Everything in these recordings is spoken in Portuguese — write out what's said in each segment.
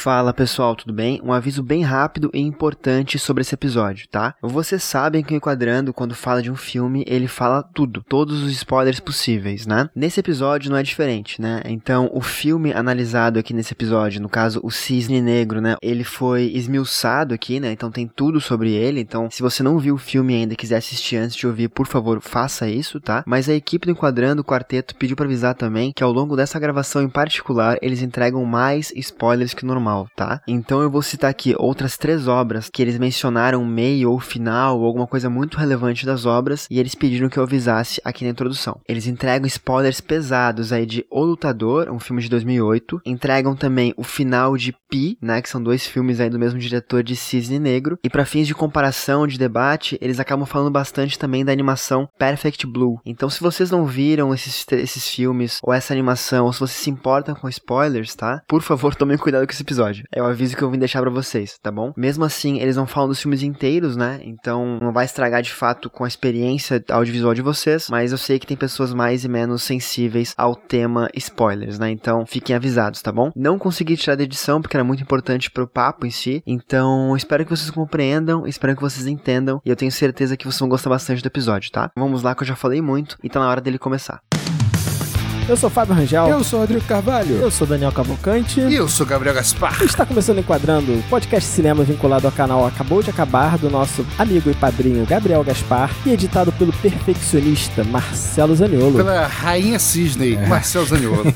Fala pessoal, tudo bem? Um aviso bem rápido e importante sobre esse episódio, tá? Vocês sabem que o Enquadrando, quando fala de um filme, ele fala tudo, todos os spoilers possíveis, né? Nesse episódio não é diferente, né? Então, o filme analisado aqui nesse episódio, no caso, o Cisne Negro, né? Ele foi esmiuçado aqui, né? Então tem tudo sobre ele. Então, se você não viu o filme ainda e quiser assistir antes de ouvir, por favor, faça isso, tá? Mas a equipe do Enquadrando, o quarteto, pediu para avisar também que ao longo dessa gravação em particular, eles entregam mais spoilers que normal normal, tá? Então eu vou citar aqui outras três obras que eles mencionaram meio ou final ou alguma coisa muito relevante das obras e eles pediram que eu avisasse aqui na introdução. Eles entregam spoilers pesados aí de O Lutador, um filme de 2008, entregam também o final de Pi, né, que são dois filmes aí do mesmo diretor de Cisne Negro, e para fins de comparação, de debate, eles acabam falando bastante também da animação Perfect Blue. Então se vocês não viram esses, esses filmes ou essa animação, ou se vocês se importam com spoilers, tá? Por favor, tomem cuidado com esse episódio. É o aviso que eu vim deixar para vocês, tá bom? Mesmo assim, eles não falam dos filmes inteiros, né? Então não vai estragar de fato com a experiência audiovisual de vocês, mas eu sei que tem pessoas mais e menos sensíveis ao tema spoilers, né? Então fiquem avisados, tá bom? Não consegui tirar da edição porque era muito importante pro papo em si, então espero que vocês compreendam, espero que vocês entendam e eu tenho certeza que vocês vão gostar bastante do episódio, tá? Vamos lá que eu já falei muito e tá na hora dele começar. Eu sou Fábio Rangel. Eu sou Rodrigo Carvalho. Eu sou Daniel Cavalcante. E eu sou Gabriel Gaspar. Está começando Enquadrando, podcast cinema vinculado ao canal Acabou de Acabar, do nosso amigo e padrinho Gabriel Gaspar, e editado pelo perfeccionista Marcelo Zaniolo. Pela Rainha Cisney, é. Marcelo Zaniolo.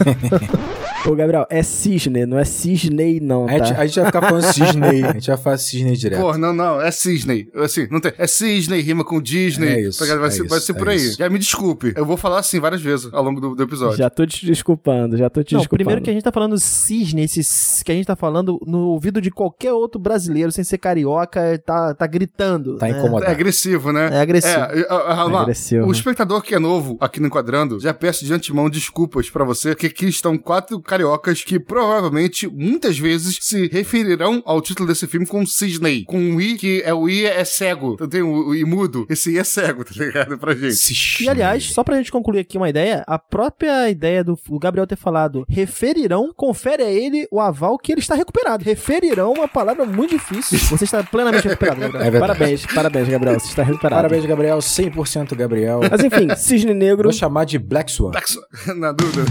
Ô, Gabriel, é cisne, não é cisney, não. Tá? A, gente, a gente vai ficar falando cisney. A gente vai falar cisney direto. Pô, não, não, é cisney. Assim, não tem. É cisney, rima com Disney. É isso. Vai, é ser, isso, vai ser por é aí. Isso. Já me desculpe. Eu vou falar assim várias vezes ao longo do, do episódio. Já tô te desculpando, já tô te não, desculpando. Primeiro que a gente tá falando cisne, esse que a gente tá falando no ouvido de qualquer outro brasileiro, sem ser carioca, tá, tá gritando. Tá né? incomodado. É agressivo, né? É agressivo. É, é, é agressivo. O espectador que é novo aqui no Enquadrando, já peço de antemão desculpas para você, porque aqui estão quatro cariocas que provavelmente, muitas vezes, se referirão ao título desse filme com Cisney. Com o I, que é o I é cego. Então tem o, o I mudo. Esse I é cego, tá ligado? Pra gente. Cisney. E aliás, só pra gente concluir aqui uma ideia, a própria ideia do Gabriel ter falado referirão, confere a ele o aval que ele está recuperado. Referirão, uma palavra muito difícil. Você está plenamente recuperado, Gabriel. É parabéns, parabéns, Gabriel. Você está recuperado. Parabéns, Gabriel. 100% Gabriel. Mas enfim, Cisne Negro. Vou chamar de Black Swan. Black Swan, na dúvida.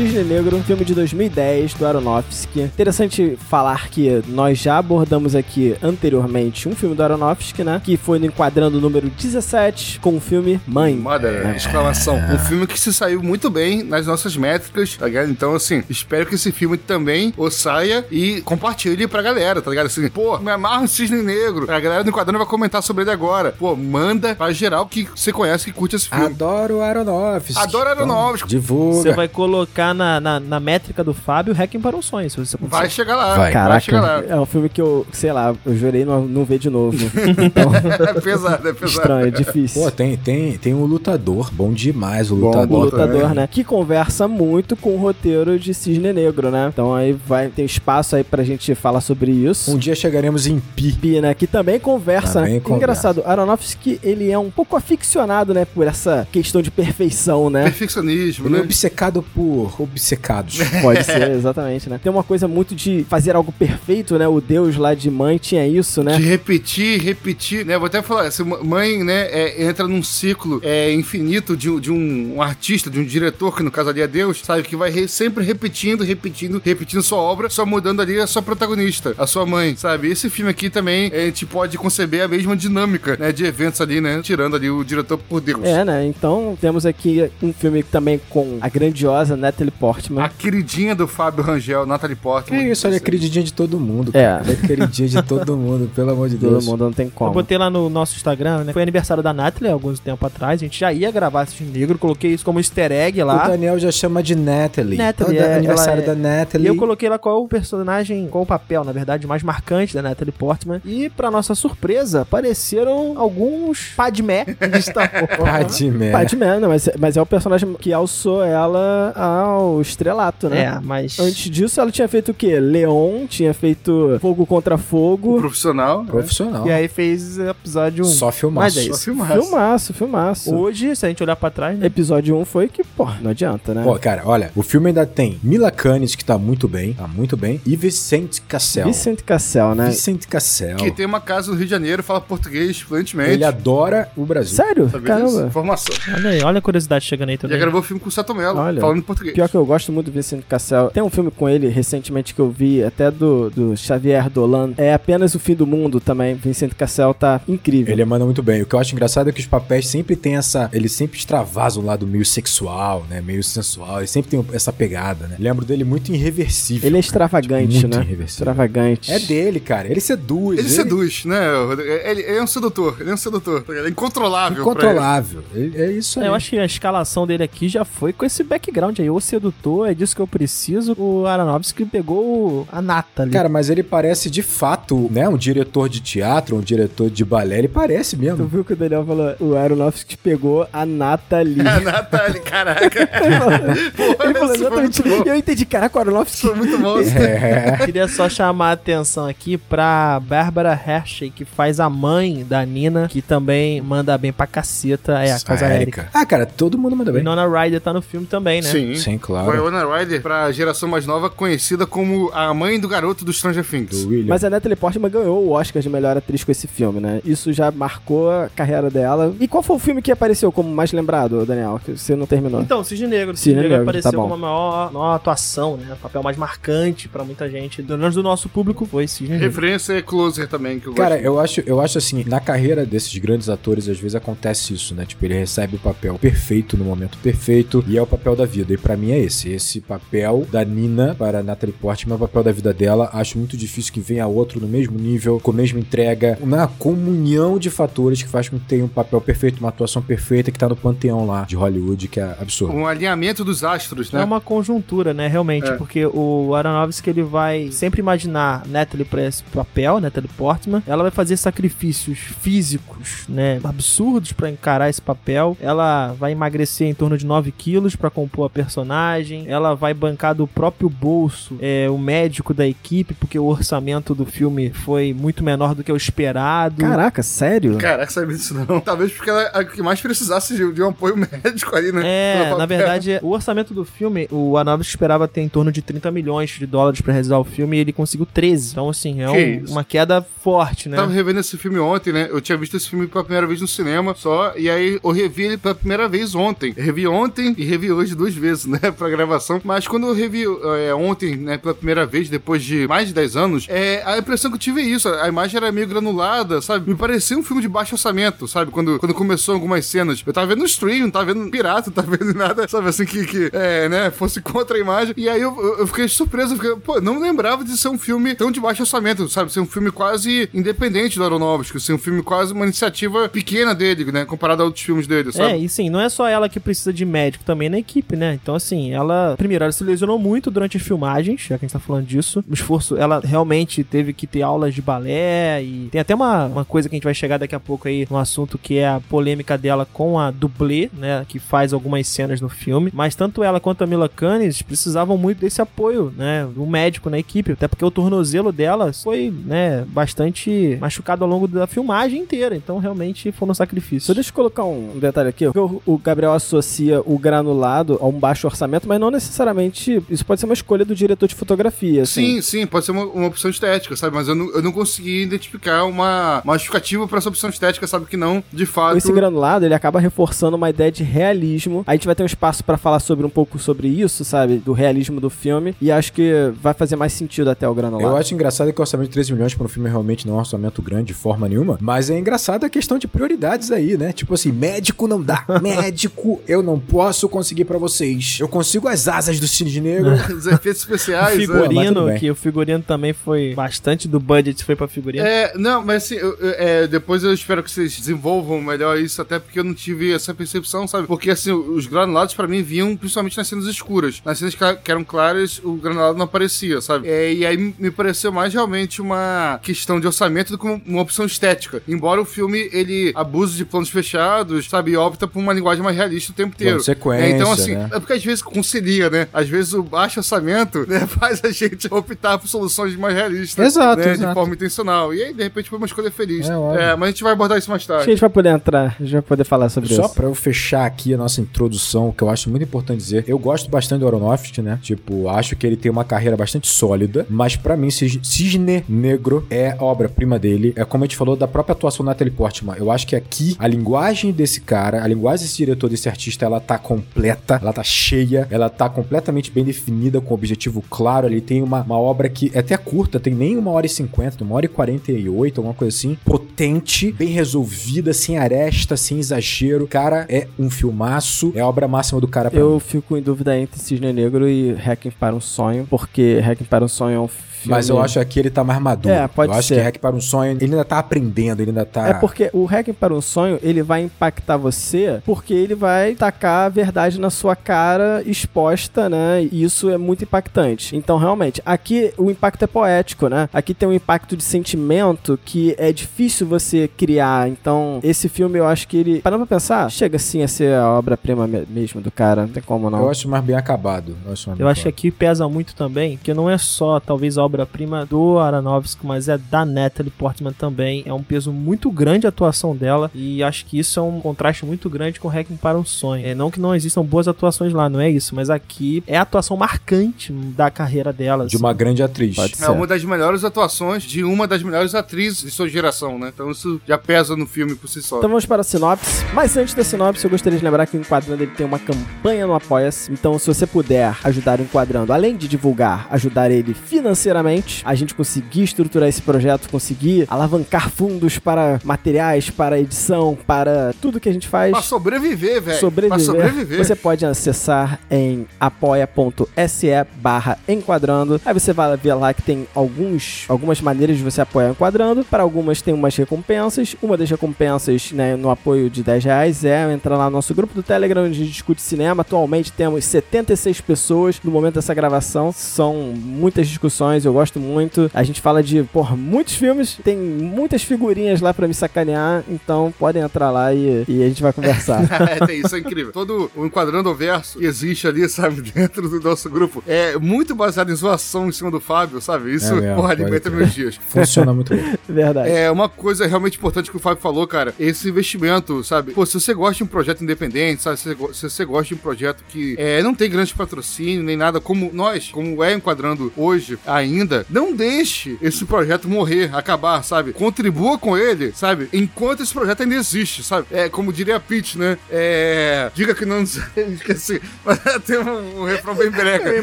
Cisne Negro, um filme de 2010 do Aronofsky. Interessante falar que nós já abordamos aqui anteriormente um filme do Aronofsky, né? Que foi no enquadrando número 17 com o filme Mãe. Mother, é. exclamação. Um filme que se saiu muito bem nas nossas métricas, tá ligado? Então, assim, espero que esse filme também o saia e compartilhe pra galera, tá ligado? Assim, pô, me amarra o Cisne Negro. A galera do enquadrando vai comentar sobre ele agora. Pô, manda pra geral que você conhece, que curte esse filme. Adoro Aronofsky. Adoro Aronofsky. Então, divulga. Você vai colocar colocar na, na, na métrica do Fábio Hacking para um sonho, se você Vai chegar lá. Vai. Caraca, vai chegar lá. é um filme que eu, sei lá, eu jurei não, não ver de novo. Então, é pesado, é pesado. Estranho, é difícil. Pô, tem, tem, tem um lutador, bom demais o lutador. Bom, o lutador, né? Que conversa muito com o roteiro de Cisne Negro, né? Então aí vai ter espaço aí pra gente falar sobre isso. Um dia chegaremos em Pi. Pi, né? Que também conversa. Também conversa. Engraçado, Aronofsky, ele é um pouco aficionado, né? Por essa questão de perfeição, né? Perfeccionismo, ele né? É obcecado por obcecados. Pode ser, exatamente, né? Tem uma coisa muito de fazer algo perfeito, né? O Deus lá de mãe tinha isso, né? De repetir, repetir, né? Vou até falar, essa mãe, né, é, entra num ciclo é, infinito de, de um, um, artista, de um diretor, que no caso ali é Deus, sabe? Que vai re, sempre repetindo, repetindo, repetindo sua obra, só mudando ali a sua protagonista, a sua mãe, sabe? Esse filme aqui também, a gente pode conceber a mesma dinâmica, né? De eventos ali, né? Tirando ali o diretor por Deus. É, né? Então, temos aqui um filme também com a grandiosa Natalie Portman. A queridinha do Fábio Rangel, Natalie Portman. É isso, ela é queridinha de todo mundo. É. Ela é queridinha de todo mundo, pelo amor de Deus. Todo mundo não tem como. Eu botei lá no nosso Instagram, né? Foi aniversário da Natalie alguns tempo atrás. A gente já ia gravar esse negro, coloquei isso como easter egg lá. O Daniel já chama de Natalie. Natalie, é, aniversário é... da Natalie. E eu coloquei lá qual é o personagem, qual o papel, na verdade, mais marcante da Natalie Portman. E pra nossa surpresa, apareceram alguns Padmé de Star Wars. Padmé. Padmé, não, mas, mas é o personagem que alçou ela a o estrelato, né? É, mas. Antes disso, ela tinha feito o quê? Leon, tinha feito Fogo contra Fogo. Profissional. né? Profissional. E aí fez episódio 1. Só filmaço. Mas é Só isso. filmaço. Filmaço, filmaço. Hoje, se a gente olhar pra trás, né? Episódio 1 foi que, pô, não adianta, né? Pô, cara, olha, o filme ainda tem Mila Kunis, que tá muito bem, tá muito bem, e Vicente Cassel. Vicente Cassel, né? Vicente Cassel. Que tem uma casa no Rio de Janeiro, fala português fluentemente. Ele adora o Brasil. Sério? Sabia? Caramba. Informação. Olha aí, olha a curiosidade chegando aí Já também. gravou filme com o Sato Mello, Olha. falando em português. Pior que eu gosto muito do Vicente Cassel. Tem um filme com ele recentemente que eu vi, até do, do Xavier Dolan. É apenas o fim do mundo também. Vicente Cassel tá incrível. Ele manda muito bem. O que eu acho engraçado é que os papéis sempre têm essa. Eles sempre extravasam o lado meio sexual, né? Meio sensual. Ele sempre tem essa pegada, né? Lembro dele muito irreversível. Ele é extravagante, Tipo, muito né? irreversível. Extravagante. É dele, cara. Ele seduz. Ele seduz, né? Rodrigo? Ele, ele é um sedutor, ele é um sedutor. Ele é incontrolável. Incontrolável. Ele- É isso aí. É, eu acho que a escalação dele aqui já foi com esse background aí. O sedutor, é disso que eu preciso. O Aronofsky pegou a nata ali. Cara, mas ele parece de fato, né? Um diretor de teatro, um diretor de balé. Ele parece Tu mesmo. viu que o Daniel falou, o Aronofsky pegou a Nathalie. ele. Natália, caraca. Porra, Ele falou isso foi exatamente. Eu entendi, caraca, o Aronofsky. Foi muito bom. É. Queria só chamar a atenção aqui pra Bárbara Hershey, que faz a mãe da Nina, que também manda bem pra caceta. É, a casa Erika. Ah, cara, todo mundo manda bem. Winona Ryder tá no filme também, né? Sim. Sim, claro. Winona Ryder, pra geração mais nova, conhecida como a mãe do garoto do Stranger Things. Do. Mas a Natalie Portman ganhou o Oscar de melhor atriz com esse filme, né? Isso já marcou a carreira dela. E qual foi o filme que apareceu como mais lembrado, Daniel? Que você não terminou. Então, Cisne Negro. Cisne Cisne Negro Negro, apareceu tá como a maior, maior atuação, né? O papel mais marcante pra muita gente. Pelo menos do nosso público foi Cisne Negro. Referência é Closer também, que eu Cara, gosto. eu acho, eu acho assim, na carreira desses grandes atores, às vezes acontece isso, né? Tipo, ele recebe o papel perfeito no momento perfeito e é o papel da vida. E pra mim é esse. Esse papel da Nina para a Natalie Portman é o papel da vida dela. Acho muito difícil que venha outro no mesmo nível, com a mesma entrega, na comunhão de fatores que faz com que tenha um papel perfeito, uma atuação perfeita que tá no panteão lá de Hollywood, que é absurdo. Um alinhamento dos astros, É né? uma conjuntura, né, realmente, É. porque o Aronofsky ele vai sempre imaginar Natalie pra esse papel, Natalie Portman, ela vai fazer sacrifícios físicos, né, absurdos pra encarar esse papel, ela vai emagrecer em torno de 9 quilos pra compor a personagem, ela vai bancar do próprio bolso é, o médico da equipe, porque o orçamento do filme foi muito menor do que o esperado. Caraca, sério? Caraca, sabia disso não. Talvez porque ela é a que mais precisasse de, de um apoio médico ali, né? É, na verdade, o orçamento do filme, o Aronofsky esperava ter em torno de 30 milhões de dólares pra realizar o filme e ele conseguiu 13. Então, assim, é Que um- uma queda forte, né? Tava revendo esse filme ontem, né? Eu tinha visto esse filme pela primeira vez no cinema só, e aí eu revi ele pela primeira vez ontem. Eu revi ontem e revi hoje duas vezes, né? Pra gravação. Mas quando eu revi é, ontem, né, pela primeira vez, depois de mais de 10 anos, é, a impressão que eu tive é isso. A imagem era meio granulada, sabe? Me parecia um filme de baixo orçamento, sabe? Quando, quando começou algumas cenas. Eu tava vendo no stream, não tava vendo pirata, não tava vendo nada, sabe? Assim, que, que é, né, fosse contra a imagem. E aí eu, eu, fiquei surpreso, eu fiquei, pô, não lembrava de ser um filme tão de baixo orçamento, sabe? Ser um filme quase independente do Aronofsky, ser um filme quase uma iniciativa pequena dele, né? Comparado a outros filmes dele, É, sabe? e sim, não é só ela que precisa de médico, também na equipe, né? Então, assim, ela. Primeiro, ela se lesionou muito durante as filmagens, já que a gente tá falando disso. O esforço, ela realmente teve que ter aulas de balé e. Tem até uma, uma coisa que a gente vai chegar daqui a pouco aí no assunto que é a polêmica dela com a dublê, né? Que faz algumas cenas no filme. Mas tanto ela quanto a Mila Kunis precisavam muito desse apoio, né? Do médico na equipe. Até porque o tornozelo dela foi, né? Bastante machucado ao longo da filmagem inteira. Então, realmente, foi um sacrifício. Só deixa eu colocar um detalhe aqui. O, o Gabriel associa o granulado a um baixo orçamento, mas não necessariamente. Isso pode ser uma escolha do diretor de fotografia. Assim. Sim, sim, pode ser uma, uma opção estética, sabe? Mas eu não, eu não consegui identificar uma, uma justificativa pra essa opção estética, sabe? Que não, de fato. Esse granulado, ele acaba reforçando uma ideia de realismo. A gente vai ter um espaço pra falar sobre um pouco sobre isso, sabe? Do realismo do filme. E acho que vai fazer mais sentido até o granulado. Eu acho engraçado que o orçamento de 13 milhões para um filme realmente não é um orçamento grande de forma nenhuma, mas é engraçado a questão de prioridades aí, né? Tipo assim, médico não dá, médico eu não posso conseguir pra vocês. Eu consigo as asas do Cine Negro. Os efeitos O especiais, né? mas tudo figurino, bem. que o figurino também foi bastante do budget, foi pra figurino. É, não, mas assim, eu- é, depois eu espero que vocês desenvolvam melhor isso, até porque eu não tive essa percepção, sabe? Porque assim, os granulados pra mim vinham principalmente nas cenas escuras. Nas cenas que, eram claras, o granulado não aparecia, sabe? É, e aí me pareceu mais realmente uma questão de orçamento do que uma- opção estética. Embora o filme ele abuse de planos fechados, sabe? E opta por uma linguagem mais realista o tempo inteiro. Plano sequência, É, então, assim, né? é porque às vezes vezes concilia, né? Às vezes o baixo orçamento né, faz a gente optar por soluções mais realistas. Exato, né, exato. De forma intencional. E aí, de repente, foi uma escolha feliz. É. É, mas a gente vai abordar isso mais Acho que a tarde. gente vai poder entrar, a gente vai poder falar sobre Só isso. pra eu fechar aqui a nossa introdução, que eu acho muito importante dizer, eu gosto bastante do Aronofsky, né? Tipo, acho que ele tem uma carreira bastante sólida, mas pra mim, Cis- Cisne Negro é a obra-prima dele. É como a gente falou da própria atuação da Natalie Portman. Eu acho que aqui a linguagem desse cara, a linguagem desse diretor, desse artista, ela tá completa, ela tá cheia, ela tá completamente bem definida, com objetivo claro. Ele tem uma, uma obra que é até curta, tem nem uma hora e cinquenta, uma hora e quarenta e oito, alguma coisa assim. Potente, bem resolvida, sem aresta, sem exagero. Cara, é um filmaço, é a obra máxima do cara pra mim. Eu fico em dúvida entre Cisne Negro e Hacking para um Sonho, porque Hacking para um Sonho é um filme... Mas eu acho que aqui ele tá mais maduro. É, pode eu acho ser. que Hack para um sonho, ele ainda tá aprendendo, ele ainda tá. É porque o Hacking para um Sonho, ele vai impactar você, porque ele vai tacar a verdade na sua cara exposta, né? E isso é muito impactante. Então, realmente, aqui o impacto é poético, né? Aqui tem um impacto de sentimento que é difícil você criar. Então, esse filme eu acho que ele, parando pra pensar, chega sim a ser a obra-prima me- mesmo do cara. Não tem como não. Eu acho mais bem acabado. Eu acho, Eu acho que aqui pesa muito também, que não é só talvez a obra-prima do Aronofsky, mas é da Natalie Portman também. É um peso muito grande a atuação dela e acho que isso é um contraste muito grande com Hacking para um Sonho. É, não que não existam boas atuações lá, não é isso, mas aqui é a atuação marcante da carreira dela. De assim. uma grande atriz. Pode É uma das melhores atuações de uma das melhores atrizes de sua geração, né? Então isso já pesa no filme por si só. Então vamos para a sinopse. Mas antes da sinopse, eu gostaria de lembrar que o Enquadrando ele tem uma campanha no Apoia-se. Então, se você puder ajudar o Enquadrando, além de divulgar, ajudar ele financeiramente, a gente conseguir estruturar esse projeto, conseguir alavancar fundos para materiais, para edição, para tudo que a gente faz. Pra sobreviver, velho. Sobreviver, Pra sobreviver. você pode acessar em apoia.se barra enquadrando. Aí você vai ver lá que tem alguns, algumas maneiras de você apoiar enquadrando. Para algumas tem umas recompensas. Uma das recompensas né, no apoio de 10 reais é entrar lá no nosso grupo do Telegram onde a gente discute cinema. Atualmente temos 76 pessoas no momento dessa gravação. São muitas discussões, eu gosto muito. A gente fala de, por muitos filmes, tem muitas figurinhas lá para me sacanear. Então podem entrar lá e, e a gente vai conversar. é, tem, isso é incrível. Todo o enquadrando o verso que existe ali, sabe, dentro do nosso grupo, é muito baseado em zoação em cima do Fábio, sabe? Isso, É porra, pode alimenta meus dias. Funciona muito bem. Verdade. É uma coisa realmente importante que o Fábio falou, cara. Esse investimento, sabe? Pô, se você gosta de um projeto independente, sabe? Se você, go- se você gosta de um projeto que é, não tem grande patrocínio nem nada, como nós, como é enquadrando hoje ainda, não deixe esse projeto morrer, acabar, sabe? Contribua com ele, sabe? Enquanto esse projeto ainda existe, sabe? É, como diria a Pitch, né? É. Diga que não. Esqueci. Mas tem um, um refrão bem breca. Eu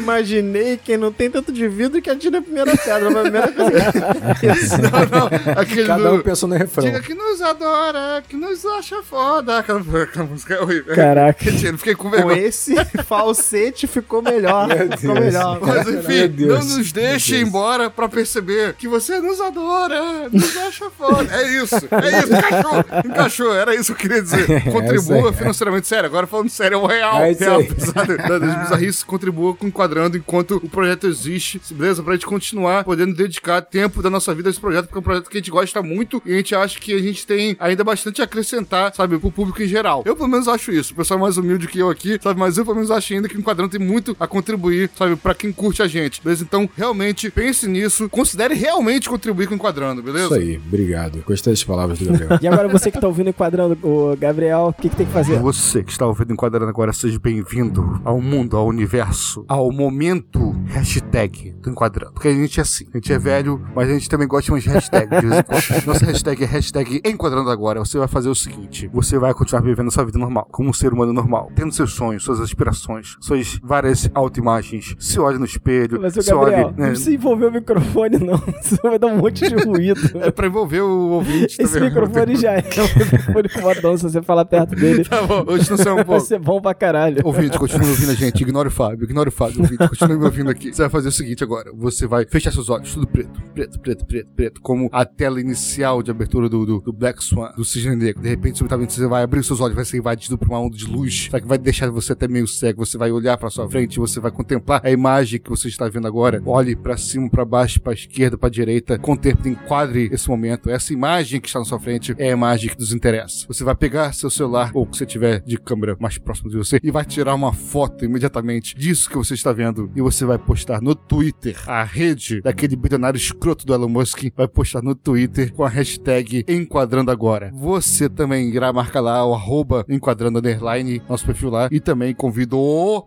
imaginei quem não tem tanto de vidro que atira a primeira pedra. Mas a primeira coisa Não, não. Aquele Cada um do- pensou no refrão. Diga que nos adora, que nos acha foda. Aquela, aquela música é horrível. Caraca. Eu fiquei com com vergonha. esse falsete ficou melhor. Ficou Deus. melhor. Mas Meu enfim, Deus, não nos deixe meu ir Deus. Embora pra perceber que você nos adora, nos acha foda. É isso, é isso, encaixou, encaixou, era isso que eu queria dizer. isso Contribua financeiramente, sério, agora falando sério, é o real. É real, apesar da- das bizarrices, contribua com enquadrando enquanto o projeto existe, beleza? Pra gente continuar podendo dedicar tempo da nossa vida a esse projeto, porque é um projeto que a gente gosta muito e a gente acha que a gente tem ainda bastante a acrescentar, sabe, pro público em geral. Eu, pelo menos, acho isso. O pessoal é mais humilde que eu aqui, sabe, mas eu, pelo menos, acho ainda que o Enquadrando tem muito a contribuir, sabe, pra quem curte a gente, beleza? Então, realmente, pense nisso, considere realmente contribuir com o Enquadrando, beleza? Isso aí, obrigado. Gostei das palavras do Gabriel. E agora você que tá ouvindo enquadrando o Gabriel, o que, que tem que fazer? Você que está ouvindo Enquadrando agora, seja bem-vindo ao mundo, ao universo, ao momento hashtag do Enquadrando. Porque a gente é assim, a gente é velho, mas a gente também gosta de umas hashtags. Nossa hashtag é hashtag Enquadrando agora. Você vai fazer o seguinte, você vai continuar vivendo sua vida normal, como um ser humano normal, tendo seus sonhos, suas aspirações, suas várias autoimagens. Se olha no espelho, Mas o se Gabriel, olhe... não né, precisa envolver o microfone, não. Senão vai dar um monte de ruído. É pra envolver o ouvinte Esse também. microfone já é um microfone fodão. Se você falar perto dele, Tá bom, hoje não sei um vai pouco. ser bom pra caralho. Ouvinte, continue ouvindo a gente. Ignore o Fábio, ignore o Fábio. Ouvinte, continue me ouvindo aqui. Você vai fazer o seguinte agora. Você vai fechar seus olhos, tudo preto, preto, preto, preto, preto. Como a tela inicial de abertura do, do, do Black Swan, do Cisne Negro. De repente, subitamente, você vai abrir os seus olhos, vai ser invadido por uma onda de luz. Que vai deixar você até meio cego. Você vai olhar pra sua frente, você vai contemplar a imagem que você está vendo agora. Olhe pra cima, pra baixo, pra esquerda, pra direita. Contemple, enquadre esse momento. Essa imagem que está na sua frente é a imagem que nos interessa. Você vai pegar seu celular, ou que você tiver de câmera mais próximo de você, e vai tirar uma foto imediatamente disso que você está vendo e você vai postar no Twitter. A rede daquele bilionário escroto do Elon Musk vai postar no Twitter com a hashtag Enquadrando Agora. Você também irá marcar lá o arroba Enquadrando Underline, nosso perfil lá, e também convido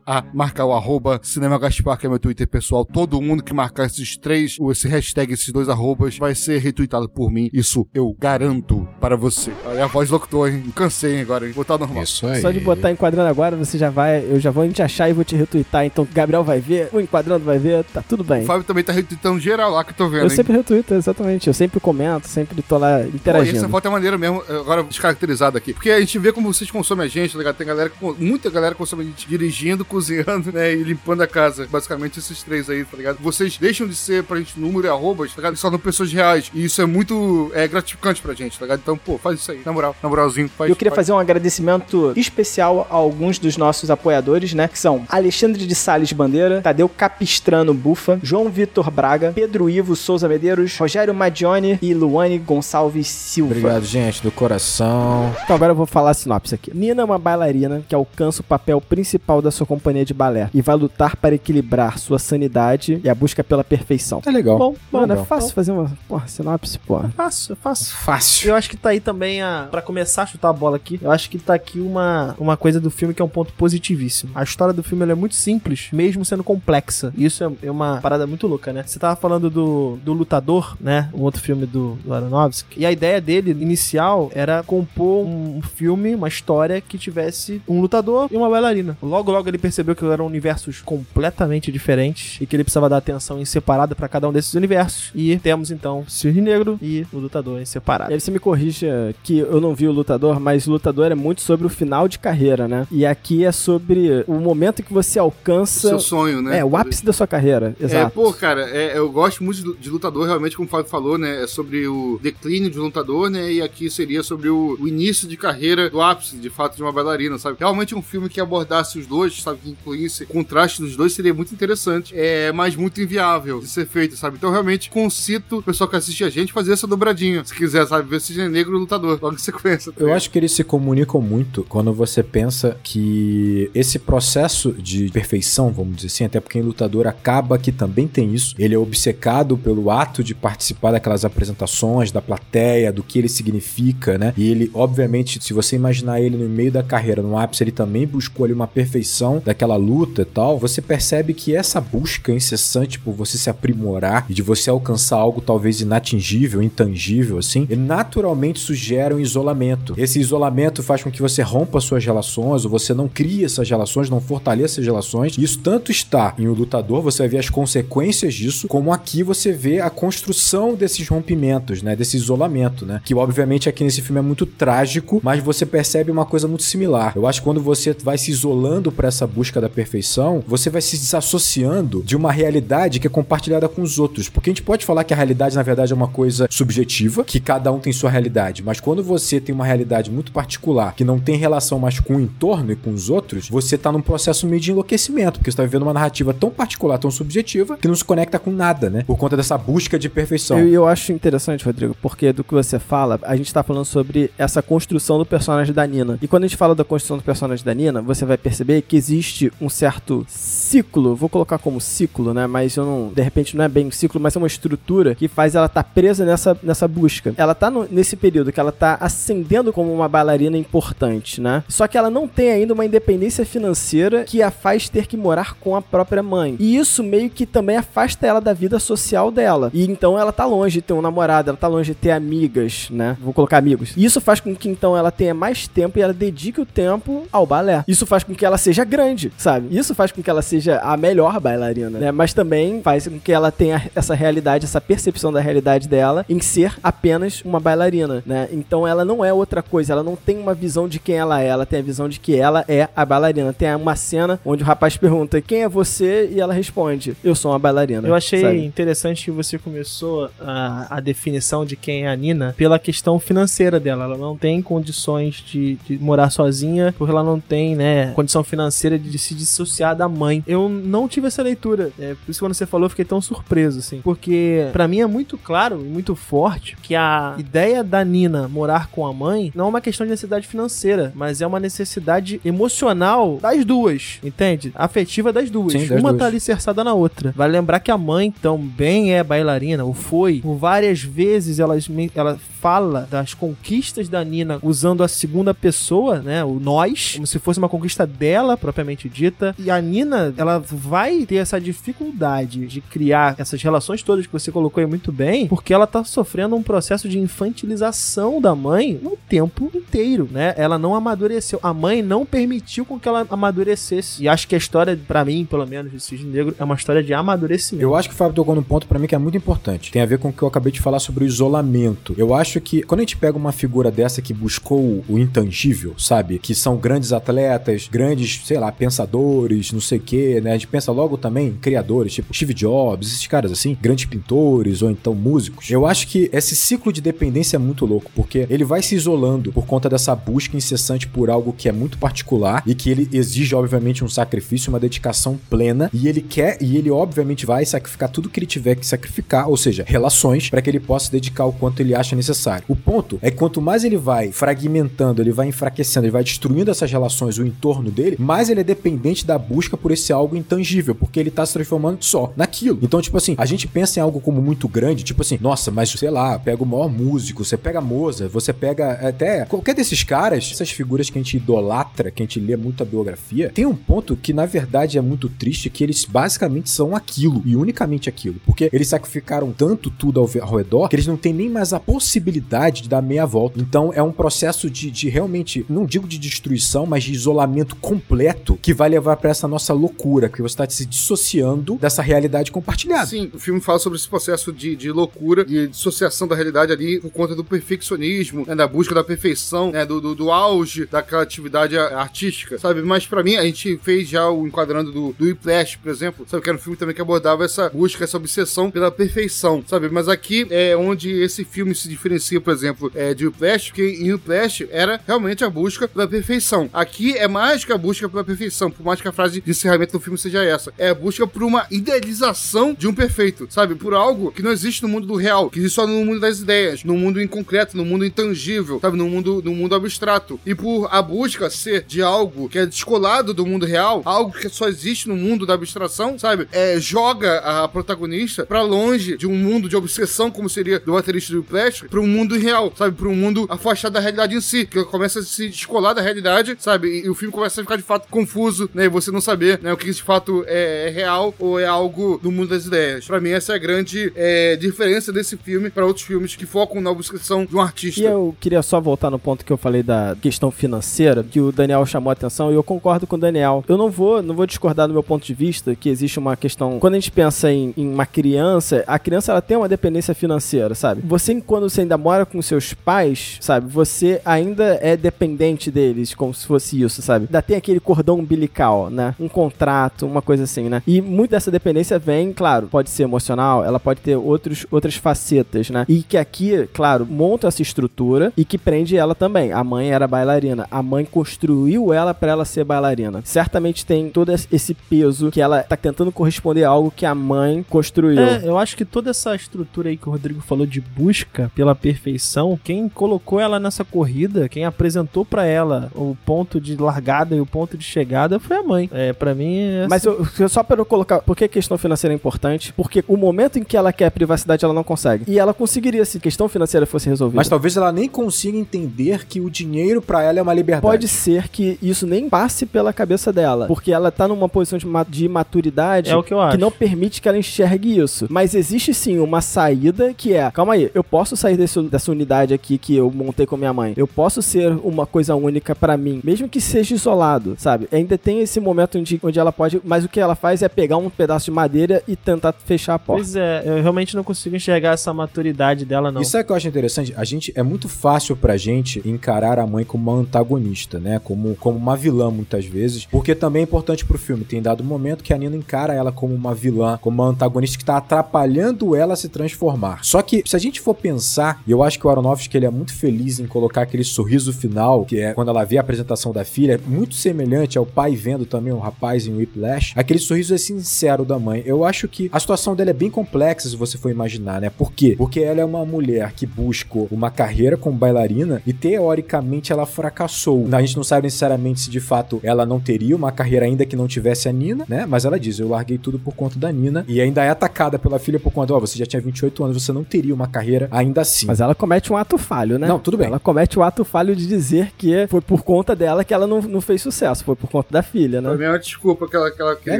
a marcar o arroba Cinema Gaspar, que é meu Twitter pessoal. Todo mundo que marcar esses três, ou esse hashtag, esses dois arrobas, vai ser retweetado por mim. Isso eu garanto para você. Olha a voz do locutor, hein? Cansei agora, hein? Vou estar normal. Isso aí. Só de botar enquadrando agora, você já vai. Eu já vou te achar e vou te retweetar. Então, o Gabriel vai ver, o enquadrando vai ver, tá tudo bem. O Fábio também tá retweetando geral lá que eu tô vendo, Eu hein? sempre retweeto, exatamente. Eu sempre comento, sempre tô lá Pô, interagindo. essa foto é maneira mesmo, agora descaracterizada aqui. Porque a gente vê como vocês consomem a gente, tá ligado? Tem galera, que- muita galera consome a gente dirigindo, cozinhando, né? E limpando a casa. Basicamente esses três aí, tá ligado? Vocês deixam de ser pra gente número e arrobas, tá ligado? E só pessoas reais. E isso é muito é, gratificante pra gente, tá ligado? Então, pô, faz isso aí. Na moral, na moralzinho. Faz, Eu queria faz. fazer um agradecimento especial a alguns dos nossos apoiadores, né? Que são Alexandre de Sales Bandeira, Tadeu Capistrano Bufa, João Vitor Braga, Pedro Ivo Souza Medeiros, Rogério Madione e Luane Gonçalves Silva. Obrigado, gente, do coração. Então agora eu vou falar a sinopse aqui. Nina é uma bailarina que alcança o papel principal da sua companhia de balé e vai lutar para equilibrar sua sanidade e a busca pela perfeição. É legal. Bom, bom, Mano, é legal. fácil fazer uma porra, sinopse, porra. fácil, fácil. Fácil. Eu acho que tá aí também a. Pra começar a chutar a bola aqui, eu acho que tá aqui uma, uma coisa do filme que é um ponto positivíssimo. A história do filme ela é muito simples, mesmo sendo complexa. E isso é, é uma parada muito louca, né? Você tava falando do, do Lutador, né? Um outro filme do, do Aronofsky. E a ideia dele, inicial, era compor um, filme, uma história que tivesse um lutador e uma bailarina. Logo, logo ele percebeu que eram universos completamente diferentes e que ele precisava dar atenção em separada pra cada um desses universos. E temos então o Cisne Negro e o Lutador em E separado. aí você me corrija que eu não vi o Lutador, mas o Lutador é muito sobre o final de carreira, né? E aqui é sobre o momento que você alcança. Seu sonho, né? É, o ápice da sua carreira. É, Exato. pô, cara, é, eu gosto muito de, de lutador, realmente, como o Fábio falou, né? É sobre o declínio de um lutador, né? E aqui seria sobre o, o início de carreira do ápice, de fato, de uma bailarina, sabe? Realmente um filme que abordasse os dois, sabe? Que incluísse o contraste dos dois seria muito interessante, é, mas muito inviável de ser feito, sabe? Então, realmente, concito o pessoal que assiste a gente fazer essa dobradinha, se quiser, sabe? Ver Cisne Negro e Lutador, logo em sequência. tá Eu acho que eles se comunicam muito quando você pensa que esse processo de perfeição, vamos dizer assim, até porque em lutador acaba que também tem isso. Ele é obcecado pelo ato de participar daquelas apresentações, da plateia, do que ele significa, né? E ele, obviamente, se você imaginar ele no meio da carreira, no ápice, ele também buscou ali uma perfeição daquela luta e tal. Você percebe que essa busca incessante por você se aprimorar e de você alcançar algo talvez inatingível, intangível, assim, naturalmente sugere um isolamento. Esse isolamento faz com que você rompa suas relações, ou você não crie essas relações, não fortaleça as relações. Isso tanto está em O Lutador, você vai ver as consequências disso, como aqui você vê a construção desses rompimentos, né? Desse isolamento, né? Que obviamente aqui nesse filme é muito trágico, mas você percebe uma coisa muito similar. Eu acho que quando você vai se isolando para essa busca da perfeição, você vai se desassociando de uma realidade que é compartilhada com os outros. Porque a gente pode falar que a realidade, na verdade, é uma coisa subjetiva, que cada um tem sua realidade. Mas quando você tem uma realidade muito particular, que não tem relação mais com o entorno e com os outros, você tá num processo meio de enlouquecimento, porque você tá vivendo uma narrativa tão particular, tão subjetiva, que não se conecta com nada, né? Por conta dessa busca de perfeição. Eu, eu acho interessante, Rodrigo, porque do que você fala, a gente tá falando sobre essa construção do personagem da Nina. E quando a gente fala da construção do personagem da Nina, você vai perceber que existe um certo ciclo, vou colocar como ciclo, né? Mas eu não, de repente não é bem um ciclo, mas é uma estrutura que faz ela estar presa nessa, nessa busca. Ela tá no- nesse período que ela tá ascendendo como uma bailarina importante, né? Só que ela não tem ainda uma independência financeira que a faz ter que morar com a própria mãe. E isso meio que também afasta ela da vida social dela. E então ela tá longe de ter um namorado, ela tá longe de ter amigas, né? Vou colocar amigos. E isso faz com que então ela tenha mais tempo e ela dedique o tempo ao balé. Isso faz com que ela seja grande, sabe? Isso faz com que ela seja a melhor bailarina, né? Mas também faz com que ela tenha essa realidade, essa percepção da realidade dela em ser apenas uma bailarina, né? Então ela não é outra coisa, ela não tem uma visão de quem ela é, ela tem a visão de que ela é a bailarina. Tem uma cena onde o rapaz pergunta: "Quem é você?" e ela responde: "Eu sou uma bailarina". Eu achei sabe? interessante que você começou a, a definição de quem é a Nina pela questão financeira dela. Ela não tem condições de, de morar sozinha, porque ela não tem, né, condição financeira de, se dissociar da mãe. Eu não tive essa leitura. É, por isso quando você falou, fiquei tão surpreso, assim. Porque pra mim é muito claro e muito forte que a ideia da Nina morar com a mãe não é uma questão de necessidade financeira, mas é uma necessidade emocional da das duas, entende? Afetiva das duas. Sim, das Uma duas. tá alicerçada na outra. Vale lembrar que a mãe também é bailarina, ou foi. Por várias vezes ela, ela fala das conquistas da Nina usando a segunda pessoa, né? O nós, como se fosse uma conquista dela, propriamente dita. E a Nina, ela vai ter essa dificuldade de criar essas relações todas que você colocou aí muito bem, porque ela tá sofrendo um processo de infantilização da mãe no tempo inteiro, né? Ela não amadureceu. A mãe não permitiu com que ela amadurecesse. E acho que a história, pra mim, pelo menos, de Cisne Negro, é uma história de amadurecimento. Eu acho que o Fábio tocou num ponto pra mim que é muito importante. Tem a ver com o que eu acabei de falar sobre o isolamento. Eu acho que quando a gente pega uma figura dessa que buscou o- o intangível, sabe? Que são grandes atletas, grandes, sei lá, pensadores, não sei o quê, né? A gente pensa logo também criadores, tipo Steve Jobs, esses caras assim, grandes pintores ou então músicos. Eu acho que esse ciclo de dependência é muito louco, porque ele vai se isolando por conta dessa busca incessante por algo que é muito particular e que ele exige, obviamente, um sacrifício, uma dedicação plena, e ele quer, e ele obviamente vai sacrificar tudo que ele tiver que sacrificar, ou seja, relações, para que ele possa dedicar o quanto ele acha necessário. O ponto é que quanto mais ele vai fragmentando, ele vai enfraquecendo, ele vai destruindo essas relações, o entorno dele, mais ele é dependente da busca por esse algo intangível, porque ele tá se transformando só naquilo. Então, tipo assim, a gente pensa em algo como muito grande, tipo assim, nossa, mas sei lá, pega o maior músico, você pega Mozart, você pega até qualquer desses caras, essas figuras que a gente idolatra, que a gente lê muito a biografia, tem um ponto que na verdade é muito triste, que eles basicamente são aquilo e unicamente aquilo, porque eles sacrificaram tanto tudo ao, ao redor que eles não têm nem mais a possibilidade de dar meia volta. Então é um processo de, de realmente, não digo de destruição, mas de isolamento completo que vai levar pra essa nossa loucura, que você tá se dissociando dessa realidade compartilhada. Sim, o filme fala sobre esse processo de, de loucura, de dissociação da realidade ali por conta do perfeccionismo, né, da busca da perfeição, né, do, do, do auge da criatividade artística, sabe? Mas pra mim, a gente fez já o enquadrando do, do Whiplash, por exemplo, sabe? Que era um filme também que abordava essa busca, essa obsessão pela perfeição, sabe? Mas aqui é onde esse filme se diferencia, por exemplo, é, de Whiplash, porque em Whiplash era realmente a busca pela perfeição. Aqui é mais que a busca pela perfeição, por mais que a frase de encerramento do filme seja essa. É a busca por uma idealização de um perfeito, sabe? Por algo que não existe no mundo do real, que existe só no mundo das ideias, no mundo inconcreto, no mundo intangível, sabe? No mundo, no mundo abstrato. E por a busca ser de algo que é descolado do mundo real, algo que só existe no mundo da abstração, sabe? É, joga a protagonista pra longe de um mundo de obsessão, como seria do baterista do Flash, pra um mundo irreal, sabe? Pra um mundo afastado da realidade em si, que começa a se descolar da realidade, sabe? E, e o filme começa a ficar de fato confuso, né? E você não saber, né? O que de fato é, é real ou é algo do mundo das ideias. Pra mim, essa é a grande é, diferença desse filme pra outros filmes que focam na obsessão de um artista. E eu queria só voltar no ponto que eu falei da questão financeira, que o Daniel chamou a atenção, e eu concordo com o Daniel. Eu não vou, não vou discordar do meu ponto de vista que existe uma questão. Quando a gente pensa em, em uma criança, a criança ela tem uma dependência financeira, sabe? Você, quando você ainda mora com seus pais, sabe? Você ainda é dependente deles, como se fosse isso, sabe? Ainda tem aquele cordão umbilical, né? Um contrato, uma coisa assim, né? E muito dessa dependência vem, claro, pode ser emocional, ela pode ter outros, outras facetas, né? E que aqui, claro, monta essa estrutura e que prende ela também. A mãe era bailarina, a mãe construiu ela pra ela ser bailarina. Certamente tem todo esse peso que ela tá tentando corresponder a algo que a mãe construiu. É, eu acho que toda essa estrutura aí que o Rodrigo falou de busca pela perfeição, quem colocou ela nessa corrida, quem apresentou pra ela o ponto de largada e o ponto de chegada foi a mãe. É, para mim, essa- Mas eu- eu- só para eu colocar, por que questão financeira é importante? Porque o momento em que ela quer privacidade, ela não consegue. E ela conseguiria se a questão financeira fosse resolvida. Mas talvez ela nem consiga entender que o dinheiro pra ela é uma liberdade. Pode ser que isso nem passe pela cabeça dela, porque ela tá numa posição de, ma- de maturidade É o que eu acho. que não permite que ela enxergue isso. Mas existe sim uma saída que é, calma aí, eu posso sair desse- dessa unidade aqui que eu montei com minha mãe. Eu posso ser uma coisa única pra mim, mesmo que seja isolado, sabe? Ainda tem esse momento onde, onde ela pode, mas o que ela faz é pegar um pedaço de madeira e tentar fechar a porta. Pois é, eu realmente não consigo enxergar essa maturidade dela, não. Isso é que eu acho interessante. A gente é muito fácil pra gente encarar a mãe como uma antagonista, né? Como, como uma vilã muitas vezes, porque também é importante pro filme. Tem dado um momento que a Nina encara ela como uma vilã, como uma antagonista que tá atrapalhando ela a se transformar. Só que se a gente for pensar, e eu acho que o Aronofsky ele é muito feliz em colocar aquele sorriso final, que é quando ela vê a apresentação da filha, é muito semelhante ao pai vendo também o rapaz em Whiplash. Aquele sorriso é sincero da mãe. Eu acho que a situação dela é bem complexa se você for imaginar, né? Por quê? Porque ela é uma mulher que busca uma carreira como bailarina e teoricamente ela fracassou. A gente não sabe necessariamente se de fato ela não teria uma carreira ainda que não tivesse a Nina, né? Mas ela diz: Eu larguei tudo por conta da Nina. E ainda é atacada pela filha por conta, ó, você já tinha 28 anos, você não teria uma carreira ainda assim. Mas ela comete um ato falho, né? Não, tudo bem. Ela comete o ato falho de dizer que foi por conta dela que ela não, não fez sucesso, foi por conta da filha, né? mim é uma desculpa que ela, que ela É, queria.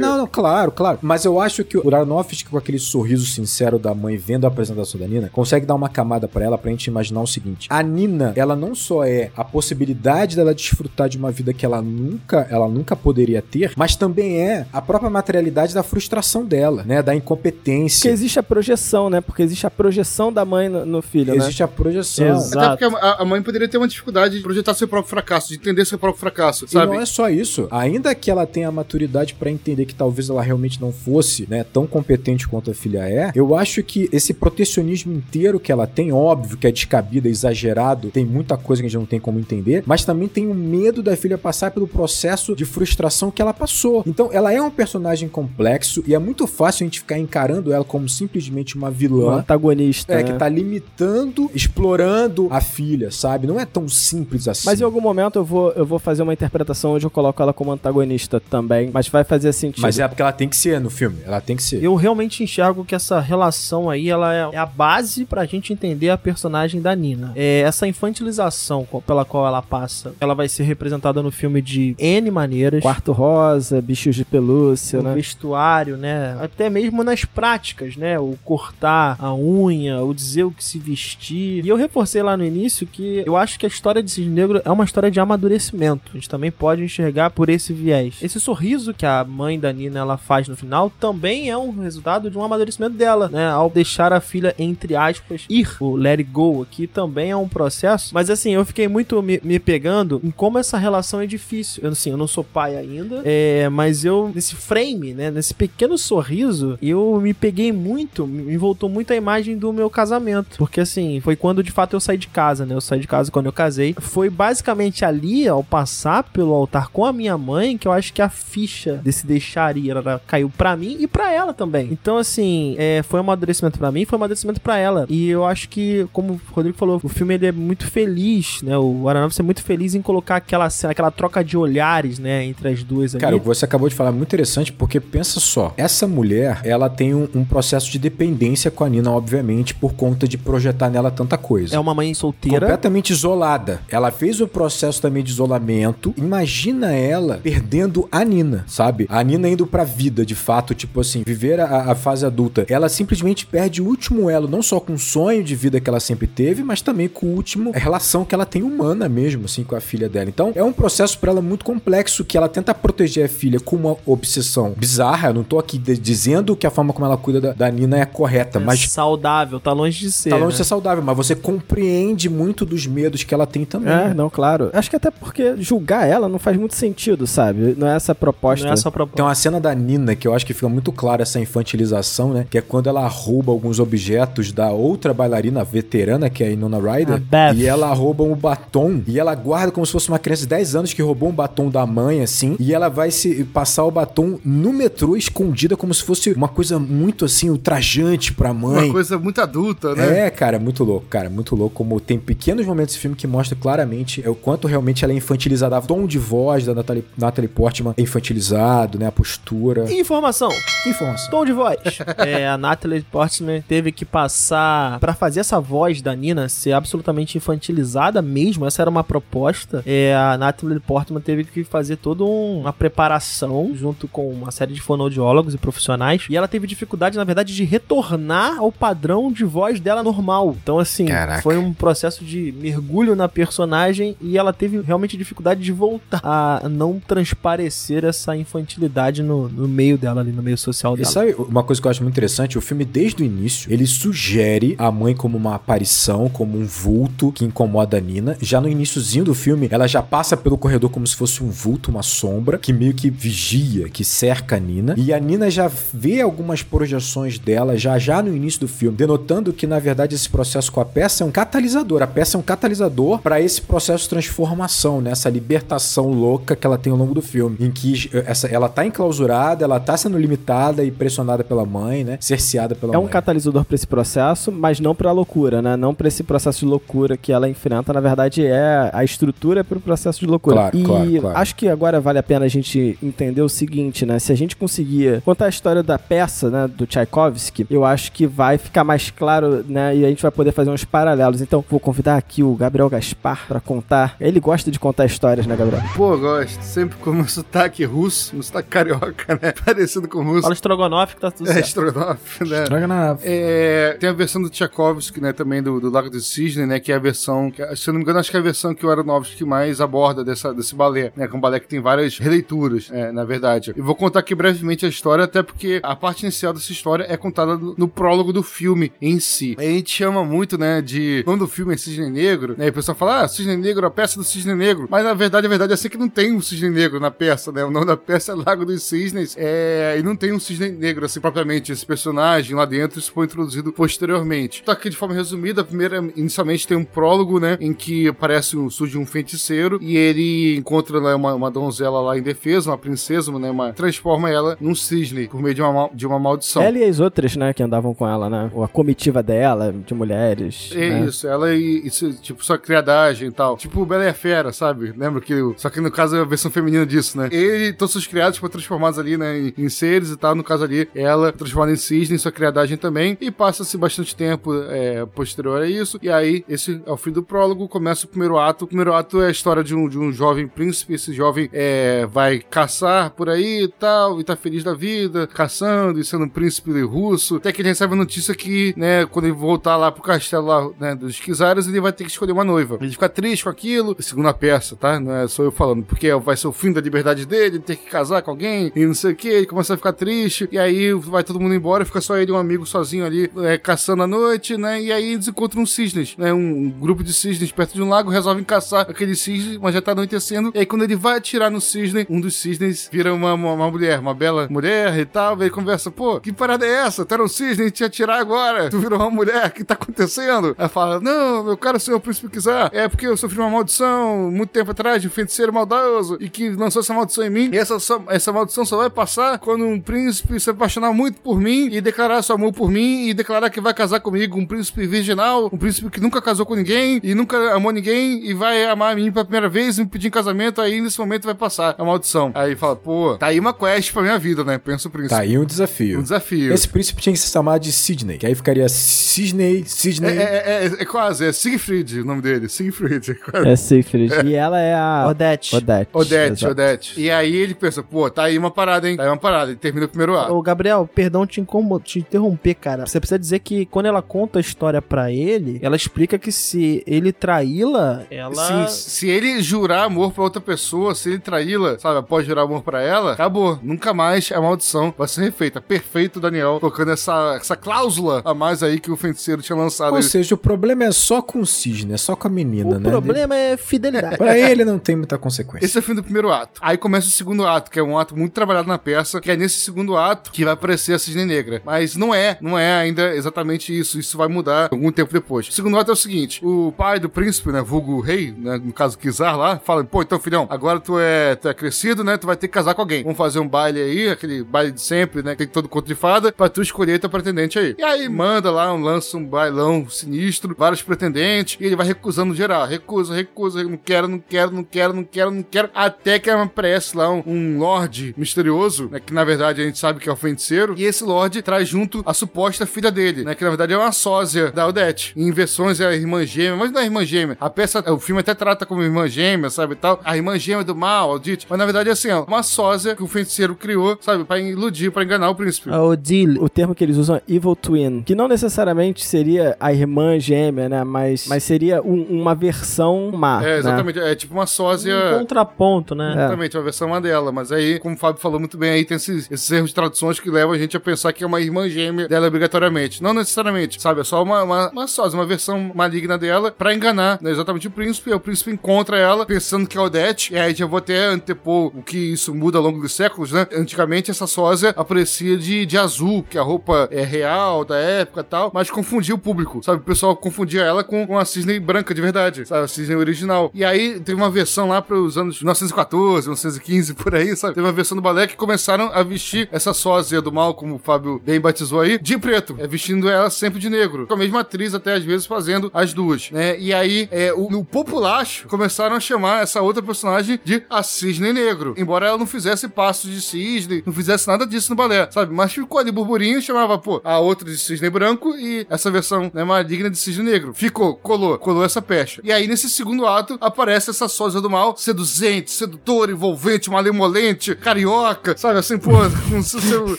não, não, claro, claro. Mas eu acho que o Aronofsky, com aquele sorriso sincero da mãe vendo a apresentação da Nina, consegue dar uma camada pra ela pra gente imaginar o seguinte: a Nina, ela não só é a possibilidade dela desfrutar de uma vida que ela nunca, ela nunca poderia ter, mas também é a própria materialidade da frustração dela, né, da Porque incompetência. existe a projeção, né? Porque existe a projeção da mãe no, no filho, né? Existe a projeção. Exato. Até porque a, a mãe poderia ter uma dificuldade de projetar seu próprio fracasso, de entender seu próprio fracasso, E sabe? não é só isso. Ainda que ela tenha a maturidade pra entender que talvez ela realmente não fosse, né, tão competente quanto a filha é, eu acho que esse protecionismo inteiro que ela tem, óbvio que é descabido, é exagerado, tem muita coisa que a gente não tem como entender, mas também tem o medo da filha passar pelo processo de frustração que ela passou. Então, ela é um personagem complexo e é muito fácil a gente ficar encarando ela como simplesmente uma vilã. antagonista. É, né? que tá limitando, explorando a filha, sabe? Não é tão simples assim. Mas em algum momento eu vou, eu vou fazer uma interpretação onde eu coloco ela como antagonista também. Mas vai fazer sentido. Mas é porque ela tem que ser no filme. Ela tem que ser. Eu realmente enxergo que essa relação aí, ela é é a base pra gente entender a personagem da Nina. É essa infantilização pela qual ela passa, ela vai ser representada no filme de N maneiras. Quarto rosa, bichos de pelúcia, o né? vestuário, né? Até mesmo nas práticas, né? O cortar a unha, o dizer o que se vestir. E eu reforcei lá no início que eu acho que a história de Cisne Negro é uma história de amadurecimento. A gente também pode enxergar por esse viés. Esse sorriso que a mãe da Nina ela faz no final também é um resultado de um amadurecimento dela, né? Ao deixar a filha, entre aspas, ir. O let it go aqui também é um processo. Mas assim, eu fiquei muito me, me pegando em como essa relação é difícil. Eu, assim, eu não sou pai ainda, é, mas eu, nesse frame, né? Nesse pequeno sorriso, eu me peguei muito, me voltou muito a imagem do meu casamento. Porque assim, foi quando de fato eu saí de casa, né? Eu saí de casa quando eu casei. Foi basicamente ali, ao passar pelo altar com a minha mãe, que eu acho que a ficha desse deixaria ela caiu pra mim e pra ela também. Então, assim, é, foi um amadurecimento pra mim, foi um amadurecimento pra ela. E eu acho que, como o Rodrigo falou, o filme ele é muito feliz, né? O Aronofsky é muito feliz em colocar aquela cena, aquela troca de olhares, né? Entre as duas ali. Cara, o que você acabou de falar é muito interessante, porque pensa só, essa mulher, ela tem um, um processo de dependência com a Nina, obviamente, por conta de projetar nela tanta coisa. é uma mãe solteira. Completamente isolada. Ela fez o processo também de isolamento. Imagina ela perdendo a Nina, sabe? A Nina indo pra vida, de fato, tipo assim, viver a, a fase adulta. Ela simplesmente perde o último elo, não só com o sonho de vida que ela sempre teve, mas também com o último a relação que ela tem humana mesmo, assim, com a filha dela. Então, é um processo pra ela muito complexo que ela tenta proteger a filha com uma obsessão bizarra. Eu não tô aqui de- dizendo que a forma como ela cuida da, da Nina é correta, É mas saudável, tá longe de ser. tá longe né? de ser saudável, mas você compreende muito dos medos que ela tem também. É, não, claro. Acho que até porque julgar ela não faz muito sentido, sabe? Não é essa a proposta. Não é só pra... Tem uma cena da Nina que eu acho que fica muito clara essa infantilização, né? Que é quando ela rouba alguns objetos da outra bailarina veterana, que é a Inona Ryder. A. E ela rouba um batom. E ela guarda como se fosse uma criança de 10 anos que roubou um batom da mãe, assim. E ela vai se passar o batom no metrô escondida, como se fosse uma coisa muito assim, ultrajante pra mãe. Uma coisa muito adulta, né? É, cara, muito louco, cara, muito louco. Como tem pequenos momentos desse filme que mostram claramente é, o quanto realmente ela é infantilizada. O tom de voz da Natalie, Natalie Portman é infantilizado, né? A postura. Informação. Informação. Tom de voz. é, a Natalie Portman teve que passar pra fazer essa voz da Nina ser absolutamente infantilizada mesmo. Essa era uma proposta. É, a Natalie Portman teve que fazer toda um- uma preparação junto com uma série de fonoaudiólogos e profissionais. E ela teve dificuldade, na verdade, de retornar ao padrão de voz dela normal. Então, assim, Caraca. foi um processo de mergulho na personagem e ela teve realmente dificuldade de voltar a não transparecer essa infantilidade no, no meio dela ali, no meio social E dela. sabe uma coisa que eu acho muito interessante? O filme, desde o início, ele sugere a mãe como uma aparição, como um vulto que incomoda a Nina. Já no iníciozinho do filme, ela já passa pelo corredor como se fosse um vulto, uma sombra, que meio que vigia, que cerca a Nina. E a Nina já vê algumas projeções dela já já no início do filme, denotando que, na verdade, esse processo com a peça é um catalisador. A peça é um catalisador para esse processo de transformação, né? Essa libertação louca que ela tem ao longo do filme, em que essa, ela tá enclausurada, ela tá sendo limitada e pressionada pela mãe, né? Cerceada pela É um mãe. catalisador pra esse processo, mas não pra loucura, né? Não pra esse processo de loucura que ela enfrenta. Na verdade, é a estrutura pro processo de loucura. Claro, e claro, claro. acho que agora vale a pena a gente entender o seguinte, né? Se a gente conseguir contar a história da peça, né, do Tchaikovsky, eu acho que vai ficar mais claro, né? E a gente vai poder fazer uns paralelos. Então, vou convidar aqui o Gabriel Gaspar pra contar. Ele gosta de contar histórias, né, Gabriel? Pô, gosto. Sempre com o meu sotaque russo, meu sotaque carioca, né? Parecido com russo. Fala estrogonofe que tá tudo É, certo. estrogonofe, né? Na... É, tem a versão do Tchaikovsky, né, também do, do Lago do Cisne, né, que é a versão, que, se eu não me engano, acho que é a versão que o Aronofsky mais aborda dessa, desse balé, né, que é um balé que tem várias releituras, é, na verdade. Eu vou contar aqui brevemente a história, até porque a parte inicial dessa história é contada no, no prólogo do filme em si. A gente chama muito, né, de, quando o filme é Cisne Negro, né, e o pessoal fala, ah, Cisne Negro, a peça do Cisne Negro, mas na verdade, a verdade é assim que não tem um Cisne Negro na peça, né, o nome da peça é Lago dos Cisnes, é, e não tem um Cisne Negro, assim, propriamente, esse personagem lá dentro, isso foi introduzido posteriormente. Tá aqui de forma resumida, a primeira, inicialmente tem um prólogo, né, em que aparece, um, surge um feiticeiro, e ele encontra né, uma, uma donzela lá em defesa, uma princesa, né, uma, transforma ela num cisne, por meio de uma, de uma maldição. Ela e as outras, né, que andavam com ela, né? Ou a comitiva dela, de mulheres. É né? isso, ela e, tipo, sua criadagem e tal. Tipo Bela e a Fera, sabe? Lembra que. Só que no caso é a versão feminina disso, né? Ele e todos os criados foram transformados ali, né? Em, em seres e tal. No caso ali, ela transformada em cisne, sua criadagem também. E passa-se bastante tempo é, posterior a isso. E aí, esse é o fim do prólogo, começa o primeiro ato. O primeiro ato é a história de um, de um jovem príncipe. Esse jovem é, vai caçar por aí e tal, e tá feliz da vida, caçando e sendo um príncipe russo. Até que ele recebe a notícia que, né, quando ele voltar lá pro castelo lá, né, dos Kizares, ele vai ter que escolher uma noiva. Ele fica triste com aquilo, segundo a peça, tá? Não é só eu falando, porque vai ser o fim da liberdade dele, ele ter que casar com alguém e não sei o que, ele começa a ficar triste, e aí vai todo mundo embora, fica só ele e um amigo sozinho ali, é, caçando à noite, né? E aí eles encontram um cisnes, né? Um, grupo de cisnes perto de um lago, resolvem caçar aquele cisne, mas já tá anoitecendo. E aí quando ele vai atirar no cisne, um dos cisnes vira uma, uma, uma mulher, uma bela mulher e tal. E ele conversa, pô, que parada é essa? Tu era um cisne, ia atirar agora. Tu virou uma mulher, o que tá acontecendo? Ela fala, não, meu caro senhor príncipe quiser, é porque eu sofri uma maldição muito tempo atrás de um feiticeiro maldoso e que lançou essa maldição em mim. E essa, essa maldição só vai passar quando um príncipe se apaixonar muito por mim e declarar seu amor por mim e declarar que vai casar comigo. Um príncipe virginal, um príncipe que nunca casou com ninguém e nunca amou ninguém e vai amar a mim pela primeira vez e me pedir em casamento. Aí nesse momento vai passar a maldição. Aí fala, pô, tá aí uma quest pra minha vida, né? Pensa o príncipe. Tá aí um desafio. Um desafio. Esse príncipe tinha que se chamar de Sidney, que aí ficaria Sidney, É, Sidney... é, é, é quase, é Siegfried o nome dele. Siegfried. é quase. É Siegfried. E ela é a... Odete. Odete. Odete, exato. Odete. E aí ele pensa, pô, tá aí uma parada, hein? Tá aí uma parada. Ele termina o primeiro ato. Ô, Gabriel, perdão te, te interromper, cara. Você precisa dizer que quando ela conta a história pra ele, ela explica que se ele traí-la, ela. Sim, se ele jurar amor pra outra pessoa, se ele traí-la, sabe, após jurar amor pra ela, acabou. Nunca mais a maldição vai ser refeita. Perfeito, Daniel, colocando essa, essa cláusula a mais aí que o feiticeiro tinha lançado. Ou Ele- seja, o problema é só com o Sidney, é só com a menina, O né? problema é fidelidade. Pra ele não tem muita consequência. Esse é o fim do primeiro ato. Aí começa o segundo ato, que é um ato muito trabalhado na peça, que é nesse segundo ato que vai aparecer a Cisne Negra. Mas não é, não é ainda exatamente isso. Isso vai mudar algum tempo depois. O segundo ato é o seguinte: o pai do príncipe, né, vulgo rei, né, no caso Kizar lá, fala: pô, então filhão, agora tu é, tu é crescido, né, tu vai ter que casar com alguém. Vamos fazer um baile aí, aquele baile de sempre, né, que tem todo conto de fada, pra tu escolher teu pretendente aí. E aí manda lá, um, lança um bailão sinistro, vários pretendentes, e ele vai recusando geral. Recusa, recusa, não quero, não quero, não quero, não quero, não quero. Até que aparece lá um, um lorde misterioso, né, que na verdade a gente sabe que é o feiticeiro, e esse lorde traz junto a suposta filha dele, né, que na verdade é uma sósia da Odete. Em versões é a irmã gêmea, mas não é a irmã gêmea. A peça, o filme até trata como irmã gêmea, sabe, e tal. A irmã gêmea do mal, Aldite. Mas na verdade é assim, ó, uma sósia que o feiticeiro criou, sabe, pra iludir, pra enganar o príncipe. A Odile. O termo que eles usam é Evil Twin, que não necessariamente seria a irmã gêmea, né? Mas, mas seria um- uma versão má. É, né? exatamente. É tipo uma sósia. Um contraponto, né? Exatamente, uma versão uma dela. Mas aí, como o Fábio falou muito bem, aí tem esses, esses erros traduções que levam a gente a pensar que é uma irmã gêmea dela obrigatoriamente. Não necessariamente, sabe? É só uma, uma, uma sósia, uma versão maligna dela pra enganar né, exatamente o príncipe. E o príncipe encontra ela pensando que é Odete. E aí já vou até antepor o que isso muda ao longo dos séculos, né? Antigamente essa sósia aparecia de, de azul, que a roupa é real da época e tal, mas confundia o público, sabe? O pessoal confundia ela com, com a cisne branca de verdade, sabe? A cisne original. E aí teve uma versão lá para os anos 1914, 1915, por aí, sabe? Teve uma versão do balé que começaram a vestir essa sósia do mal, como o Fábio bem batizou aí, de preto, é, vestindo ela sempre de negro. Com a mesma atriz, até às vezes, fazendo as duas, né? E aí, é, o, no populacho, começaram a chamar essa outra personagem de a Cisne Negro. Embora ela não fizesse passos de cisne, não fizesse nada disso no balé, sabe? Mas ficou ali burburinho chamava, pô, a outra de cisne branco e essa versão né, maligna de cisne negro. Ficou, colou, colou essa pecha. E aí, nesse segundo ato, aparece essa sósia do mal, seduzente, sedutora, envolvente, malemolente, carioca, sabe? Assim, pô, com seu...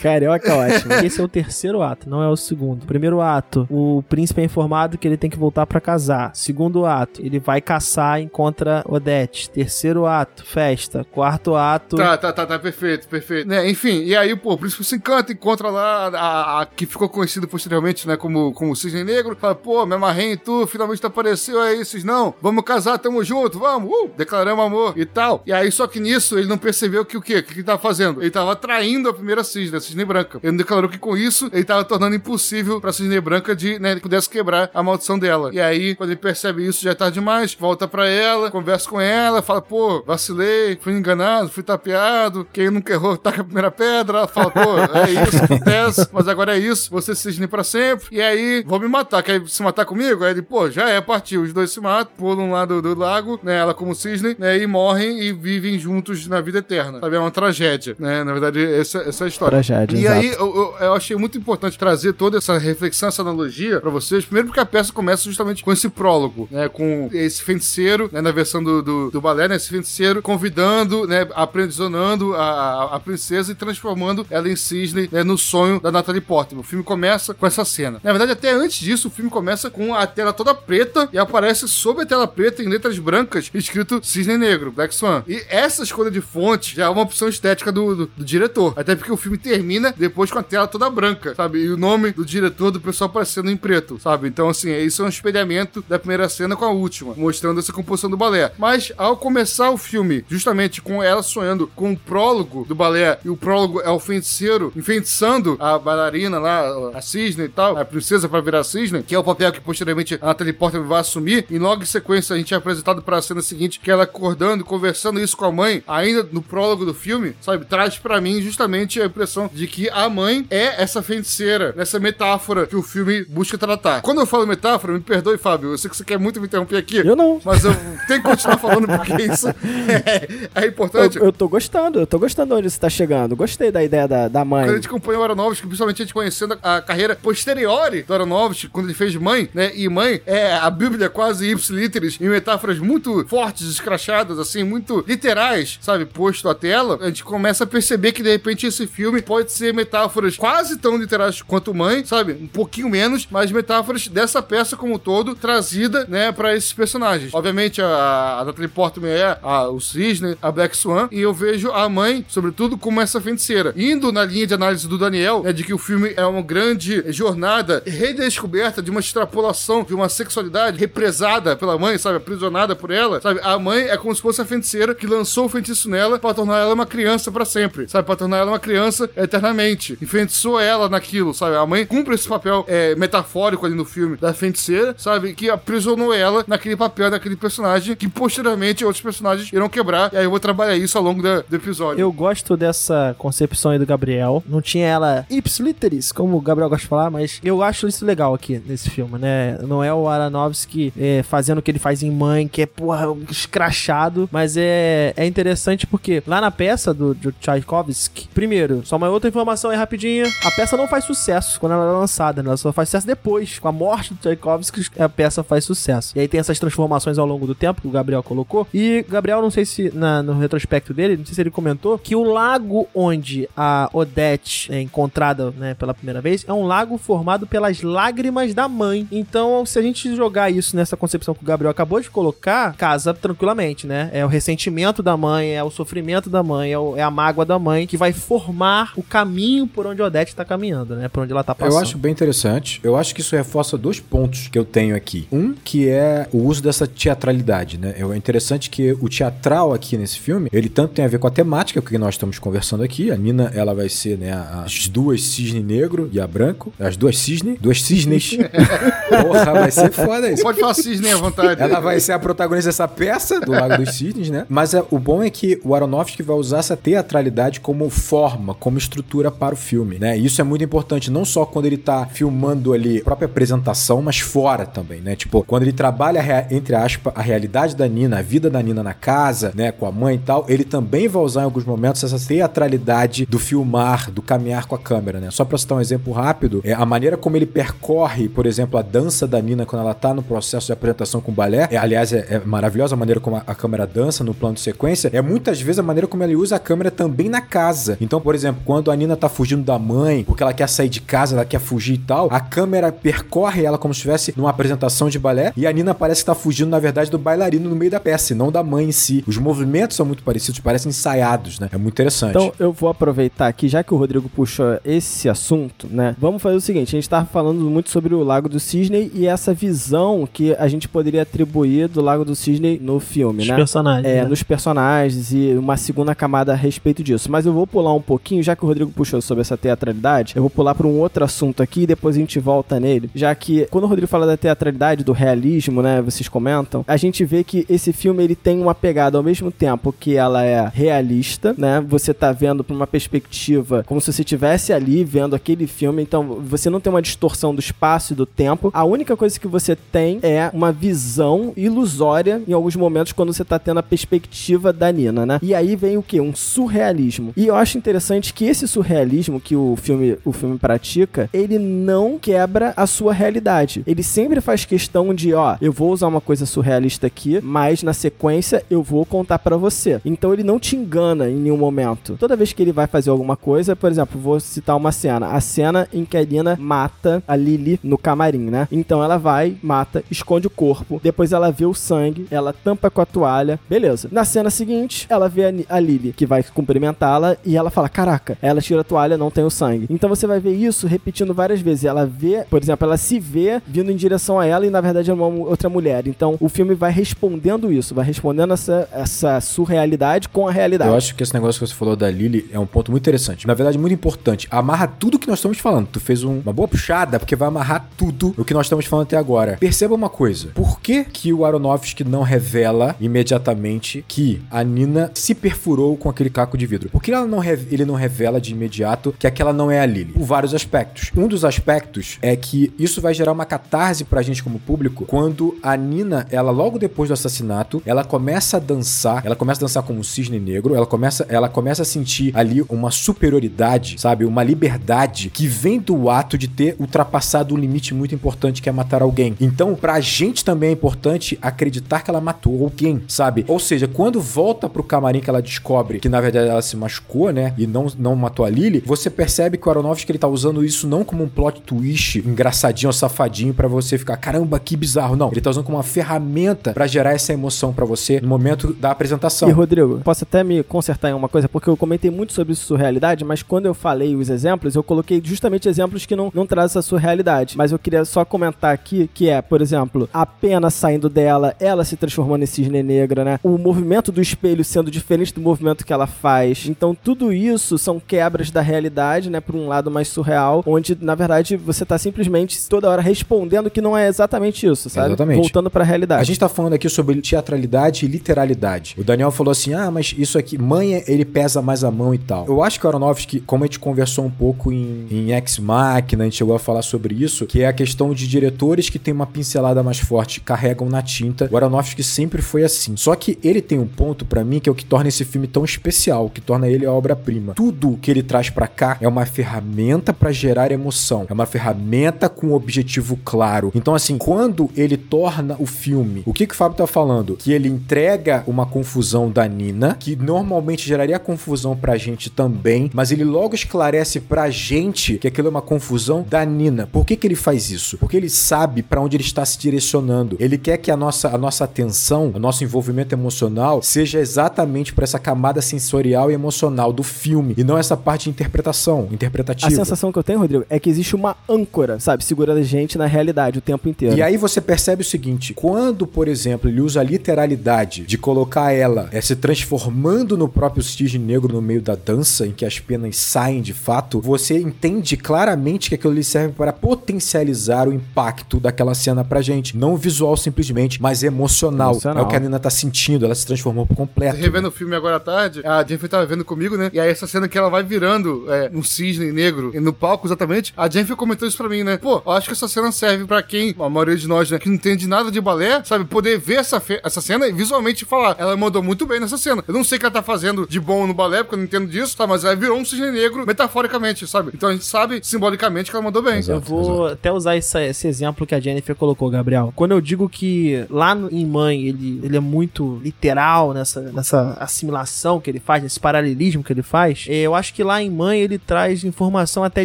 Carioca é ótimo. Esse é o terceiro ato, não é o segundo. Primeiro ato, o príncipe é informado que ele tem que voltar pra casar. Segundo ato, ele vai caçar e encontra Odete. Terceiro ato, festa. Quarto ato. Tá, tá, tá, tá, perfeito, perfeito. Né, enfim, e aí, pô, o príncipe se encanta, encontra lá a, a- que ficou conhecido posteriormente, né, como, como Cisne Negro. Fala, pô, me amarrei em tu, finalmente tu apareceu aí, esses não. Vamos casar, tamo junto, vamos, uh, declaramos amor e tal. E aí, só que nisso, ele não percebeu que o quê? O que ele tava fazendo? Ele tava traindo a primeira cisne, a cisne branca. Ele declarou que com isso, ele tava tornando impossível pra cisne branca de, né, pudesse quebrar a maldição dela. E aí, quando ele percebe isso, já é tarde demais, volta pra ela, conversa com ela, fala, pô, vacilei, fui enganado, fui tapeado, quem nunca errou, taca a primeira pedra. Ela fala, pô, é isso acontece, mas agora é isso, você cisne pra sempre. E aí, vou me matar, quer se matar comigo? Aí ele, pô, já é, partiu. Os dois se matam, pulam lá do, do lago, né, ela como cisne, né, e morrem e vivem juntos na vida eterna. Sabe, é uma tragédia, né, na verdade, essa, essa é a história. Tragédia, E exato. aí, eu, eu- eu achei muito importante trazer toda essa reflexão, essa analogia pra vocês. Primeiro porque a peça começa justamente com esse prólogo, né? Com esse feiticeiro, né? Na versão do, do, do balé, né? Esse feiticeiro convidando, né? Aprendizonando a, a, a princesa e transformando ela em cisne, né? No sonho da Natalie Portman. O filme começa com essa cena. Na verdade, até antes disso, o filme começa com a tela toda preta e aparece sobre a tela preta, em letras brancas, escrito Cisne Negro, Black Swan. E essa escolha de fonte já é uma opção estética do, do, do diretor. Até porque o filme termina depois com a tela toda branca, sabe? E o nome do diretor do pessoal aparecendo em preto, sabe? Então, assim, isso é um espelhamento da primeira cena com a última, mostrando essa composição do balé. Mas, ao começar o filme, justamente com ela sonhando com o prólogo do balé, e o prólogo é o feiticeiro enfeitiçando a bailarina lá, a cisne e tal, a princesa pra virar cisne, que é o papel que posteriormente a Natalie Portman vai assumir, e logo em sequência a gente é apresentado para a cena seguinte, que ela acordando, conversando isso com a mãe, ainda no prólogo do filme, sabe? Traz pra mim justamente a impressão de que a mãe é essa feiticeira, nessa metáfora que o filme busca tratar. Quando eu falo metáfora, me perdoe, Fábio, eu sei que você quer muito me interromper aqui. Eu não. Mas eu tenho que continuar falando porque isso é, é importante. Eu, eu tô gostando, eu tô gostando onde você tá chegando. Gostei da ideia da, da mãe. Quando a gente acompanha o Aronofsky, principalmente a gente conhecendo a, a carreira posteriori do Aronofsky, quando ele fez Mãe, né? E Mãe é a Bíblia quase ipsiliteris, em metáforas muito fortes, escrachadas, assim, muito literais, sabe? Posto à tela, a gente começa a perceber que, de repente, esse filme pode ser metáforas quase tão literais quanto Mãe, sabe? Um pouquinho menos, mas metáforas dessa peça como um todo, trazida, né, pra esses personagens. Obviamente, a, a Natalie Portman é a, o Cisne, a Black Swan, e eu vejo a mãe, sobretudo, como essa feiticeira. Indo na linha de análise do Daniel, né, de que o filme é uma grande jornada redescoberta de uma extrapolação de uma sexualidade represada pela mãe, sabe, aprisionada por ela, sabe? A mãe é como se fosse a feiticeira que lançou o feitiço nela pra tornar ela uma criança pra sempre, sabe? Pra tornar ela uma criança eternamente. Enfeitiçou ela naquilo, sabe? A mãe cumpre esse papel é, metafórico ali no filme da feiticeira, sabe? Que aprisionou ela naquele papel, naquele personagem que posteriormente outros personagens irão quebrar. E aí eu vou trabalhar isso ao longo da- do episódio. Eu gosto dessa concepção aí do Gabriel. Não tinha ela ipsiliteris, como o Gabriel gosta de falar, mas eu acho isso legal aqui nesse filme, né? Não é o Aronofsky é, fazendo o que ele faz em Mãe, que é, porra, escrachado, mas é, é interessante porque lá na peça do, do Tchaikovsky, primeiro, só uma outra informação aí rapidinha, a peça não faz sucesso quando ela é lançada, né? Ela só faz sucesso depois, com a morte do Tchaikovsky, a peça faz sucesso. E aí tem essas transformações ao longo do tempo que o Gabriel colocou. E Gabriel, não sei se na- no retrospecto dele, não sei se ele comentou, que o lago onde a Odette é encontrada né, pela primeira vez é um lago formado pelas lágrimas da mãe. Então, se a gente jogar isso nessa concepção que o Gabriel acabou de colocar, casa tranquilamente, né? É o ressentimento da mãe, é o sofrimento da mãe, é, o- é a mágoa da mãe que vai formar o caminho por onde a Odette tá caminhando, né? Por onde ela tá passando. Eu acho bem interessante. Eu acho que isso reforça dois pontos que eu tenho aqui. Um, que é o uso dessa teatralidade, né? É interessante que o teatral aqui nesse filme, ele tanto tem a ver com a temática que nós estamos conversando aqui. A Nina, ela vai ser, né, as duas cisne negro e a branco. As duas cisne, duas cisnes. Porra, vai ser foda isso. Pode falar cisne à vontade. Ela vai ser a protagonista dessa peça do Lago dos Cisnes, né? Mas é, o bom é que o Aronofsky vai usar essa teatralidade como forma, como estrutura para o filme, né? Isso é muito importante, não só quando ele tá filmando ali a própria apresentação, mas fora também, né? Tipo, quando ele trabalha, entre aspas, a realidade da Nina, a vida da Nina na casa, né, com a mãe e tal, ele também vai usar em alguns momentos essa teatralidade do filmar, do caminhar com a câmera, né? Só pra citar um exemplo rápido, é a maneira como ele percorre, por exemplo, a dança da Nina quando ela tá no processo de apresentação com o balé, é, aliás, é, é maravilhosa a maneira como a, a, câmera dança no plano de sequência, é muitas vezes a maneira como ele usa a câmera também na casa. Então, por exemplo, quando a Nina tá fugindo da mãe, porque ela quer sair de casa, ela quer fugir e tal, a câmera percorre ela como se estivesse numa apresentação de balé e a Nina parece que tá fugindo, na verdade, do bailarino no meio da peça, e não da mãe em si. Os movimentos são muito parecidos, parecem ensaiados, né? É muito interessante. Então, eu vou aproveitar aqui, já que o Rodrigo puxou esse assunto, né? Vamos fazer o seguinte: a gente tava falando muito sobre o Lago do Cisne e essa visão que a gente poderia atribuir do Lago do Cisne no filme, Os né? personagens. É, né? nos personagens e uma segunda camada a respeito disso. Mas eu vou pular um pouquinho, já que o Rodrigo puxou sobre essa teatralidade, eu vou pular para um outro assunto aqui e depois a gente volta nele. Já que quando o Rodrigo fala da teatralidade, do realismo, né, vocês comentam, a gente vê que esse filme ele tem uma pegada ao mesmo tempo que ela é realista, né? Você tá vendo para uma perspectiva como se você estivesse ali vendo aquele filme, então você não tem uma distorção do espaço e do tempo. A única coisa que você tem é uma visão ilusória em alguns momentos quando você tá tendo a perspectiva da Nina, né? E aí vem o que? Um surrealismo. E eu acho interessante que esse surrealismo que o filme, o filme pratica, ele não quebra a sua realidade. Ele sempre faz questão de, ó, eu vou usar uma coisa surrealista aqui, mas na sequência eu vou contar para você. Então ele não te engana em nenhum momento. Toda vez que ele vai fazer alguma coisa, por exemplo, vou citar uma cena, a cena em que a Nina mata a Lily no camarim, né? Então ela vai, mata, esconde o corpo, depois ela vê o sangue, ela tampa com a toalha, beleza. Na cena seguinte, ela vê a, a Lily, que vai cumprimentá-la, e ela fala: Caraca, ela tira a toalha, não tem o sangue. Então você vai ver isso repetindo várias vezes. Ela vê, por exemplo, ela se vê vindo em direção a ela e na verdade é uma outra mulher. Então o filme vai respondendo isso, vai respondendo essa, essa surrealidade com a realidade. Eu acho que esse negócio que você falou da Lily é um ponto muito interessante. Na verdade, muito importante. Amarra tudo que nós estamos falando. Tu fez um- uma boa puxada, porque vai amarrar tudo o que nós estamos falando até agora. Perceba uma coisa. Por que, que o Aronofsky não revela imediatamente que a Nina se perfurou com aquele caco de vidro? Por que ela não ele não revela de imediato que aquela não é a Lily? Por vários aspectos. Um dos aspectos é que isso vai gerar uma catarse pra gente como público quando a Nina, ela logo depois do assassinato, ela começa a dançar, ela começa a dançar como um cisne negro, ela começa, ela começa a sentir ali uma superioridade, sabe? Uma liberdade que vem do ato de ter ultrapassado um limite muito importante que é matar alguém. Então, pra gente também é importante acreditar que ela matou alguém, sabe? Ou seja, quando volta pro camarim que ela descobre que na verdade ela se machucou, né? E não, não matou a Lily, você percebe que o Aronofsky ele tá usando isso não como um plot twist engraçadinho ou safadinho pra você ficar, caramba, que bizarro. Não, ele tá usando como uma ferramenta pra gerar essa emoção pra você no momento da apresentação. E Rodrigo, posso até me consertar em uma coisa, porque eu comentei muito sobre surrealidade, mas quando eu falei os exemplos, eu coloquei justamente exemplos que não, não trazem essa surrealidade. Mas eu queria só comentar aqui que é, por exemplo, a pena saindo dela, ela se transformando em cisne negra, né? O movimento do espelho sendo diferente do movimento que ela faz. Então, tudo isso são quebras da realidade, né? Por um lado mais surreal, onde, na verdade, você tá simplesmente toda hora respondendo que não é exatamente isso, sabe? Exatamente. Voltando pra realidade. A gente tá falando aqui sobre teatralidade e literalidade. O Daniel falou assim: ah, mas isso aqui, mãe, ele pesa mais a mão e tal. Eu acho que o Aronofsky, como a gente conversou um pouco em, em Ex Machina, a gente chegou a falar sobre isso, que é a questão de diretores que tem uma pincelada mais forte, carregam na tinta. O Aronofsky sempre foi assim. Só que ele tem um ponto pra mim que é o que torna esse filme tão especial, que torna ele a obra-prima. Tudo que ele traz pra cá é uma ferramenta pra gerar emoção, é uma ferramenta com um objetivo claro. Então, assim, quando ele torna o filme, o que, que o Fábio tá falando? Que ele entrega uma confusão da Nina, que normalmente geraria confusão pra gente também, mas ele logo esclarece pra gente que aquilo é uma confusão da Nina. Por que, que ele faz isso? Porque ele sabe pra onde ele está se direcionando. Ele quer que a nossa, a nossa atenção, o nosso envolvimento emocional seja exatamente pra essa camada sensorial e emocional do filme, e não essa parte de interpretação, interpretativa. A sensação que eu tenho, Rodrigo, é que existe uma âncora, sabe? Segurando a gente na realidade o tempo inteiro. E aí você percebe o seguinte: quando, por exemplo, ele usa a literalidade de colocar ela é, se transformando no próprio cisne negro no meio da dança, em que as penas saem de fato, você entende claramente que aquilo ali serve para potencializar o impacto daquela cena pra gente. Não visual simplesmente, mas emocional. Emocional. É o que a Nina tá sentindo, ela se transformou por completo. Revendo o filme agora à tarde, a Jennifer tava vendo comigo, né? E aí essa cena que ela vai virando é, um cisne negro no palco, exatamente, a Jennifer comentou isso pra mim, né? Pô, eu acho que essa cena serve pra quem, a maioria de nós, né, que não entende nada de balé, sabe, poder ver essa, essa cena e visualmente falar, ela mandou muito bem nessa cena. Eu não sei o que ela tá fazendo de bom no balé, porque eu não entendo disso, tá? Mas ela virou um cisne negro metaforicamente, sabe? Então a gente sabe simbolicamente que ela mandou bem. Exato. Eu vou até usar esse, esse exemplo que a Jennifer colocou, Gabriel. Quando eu digo que lá no- em Mãe ele, ele é muito literal nessa, nessa assimilação que ele faz, nesse paralelismo que ele faz, eh, eu acho que lá em Mãe ele traz informação até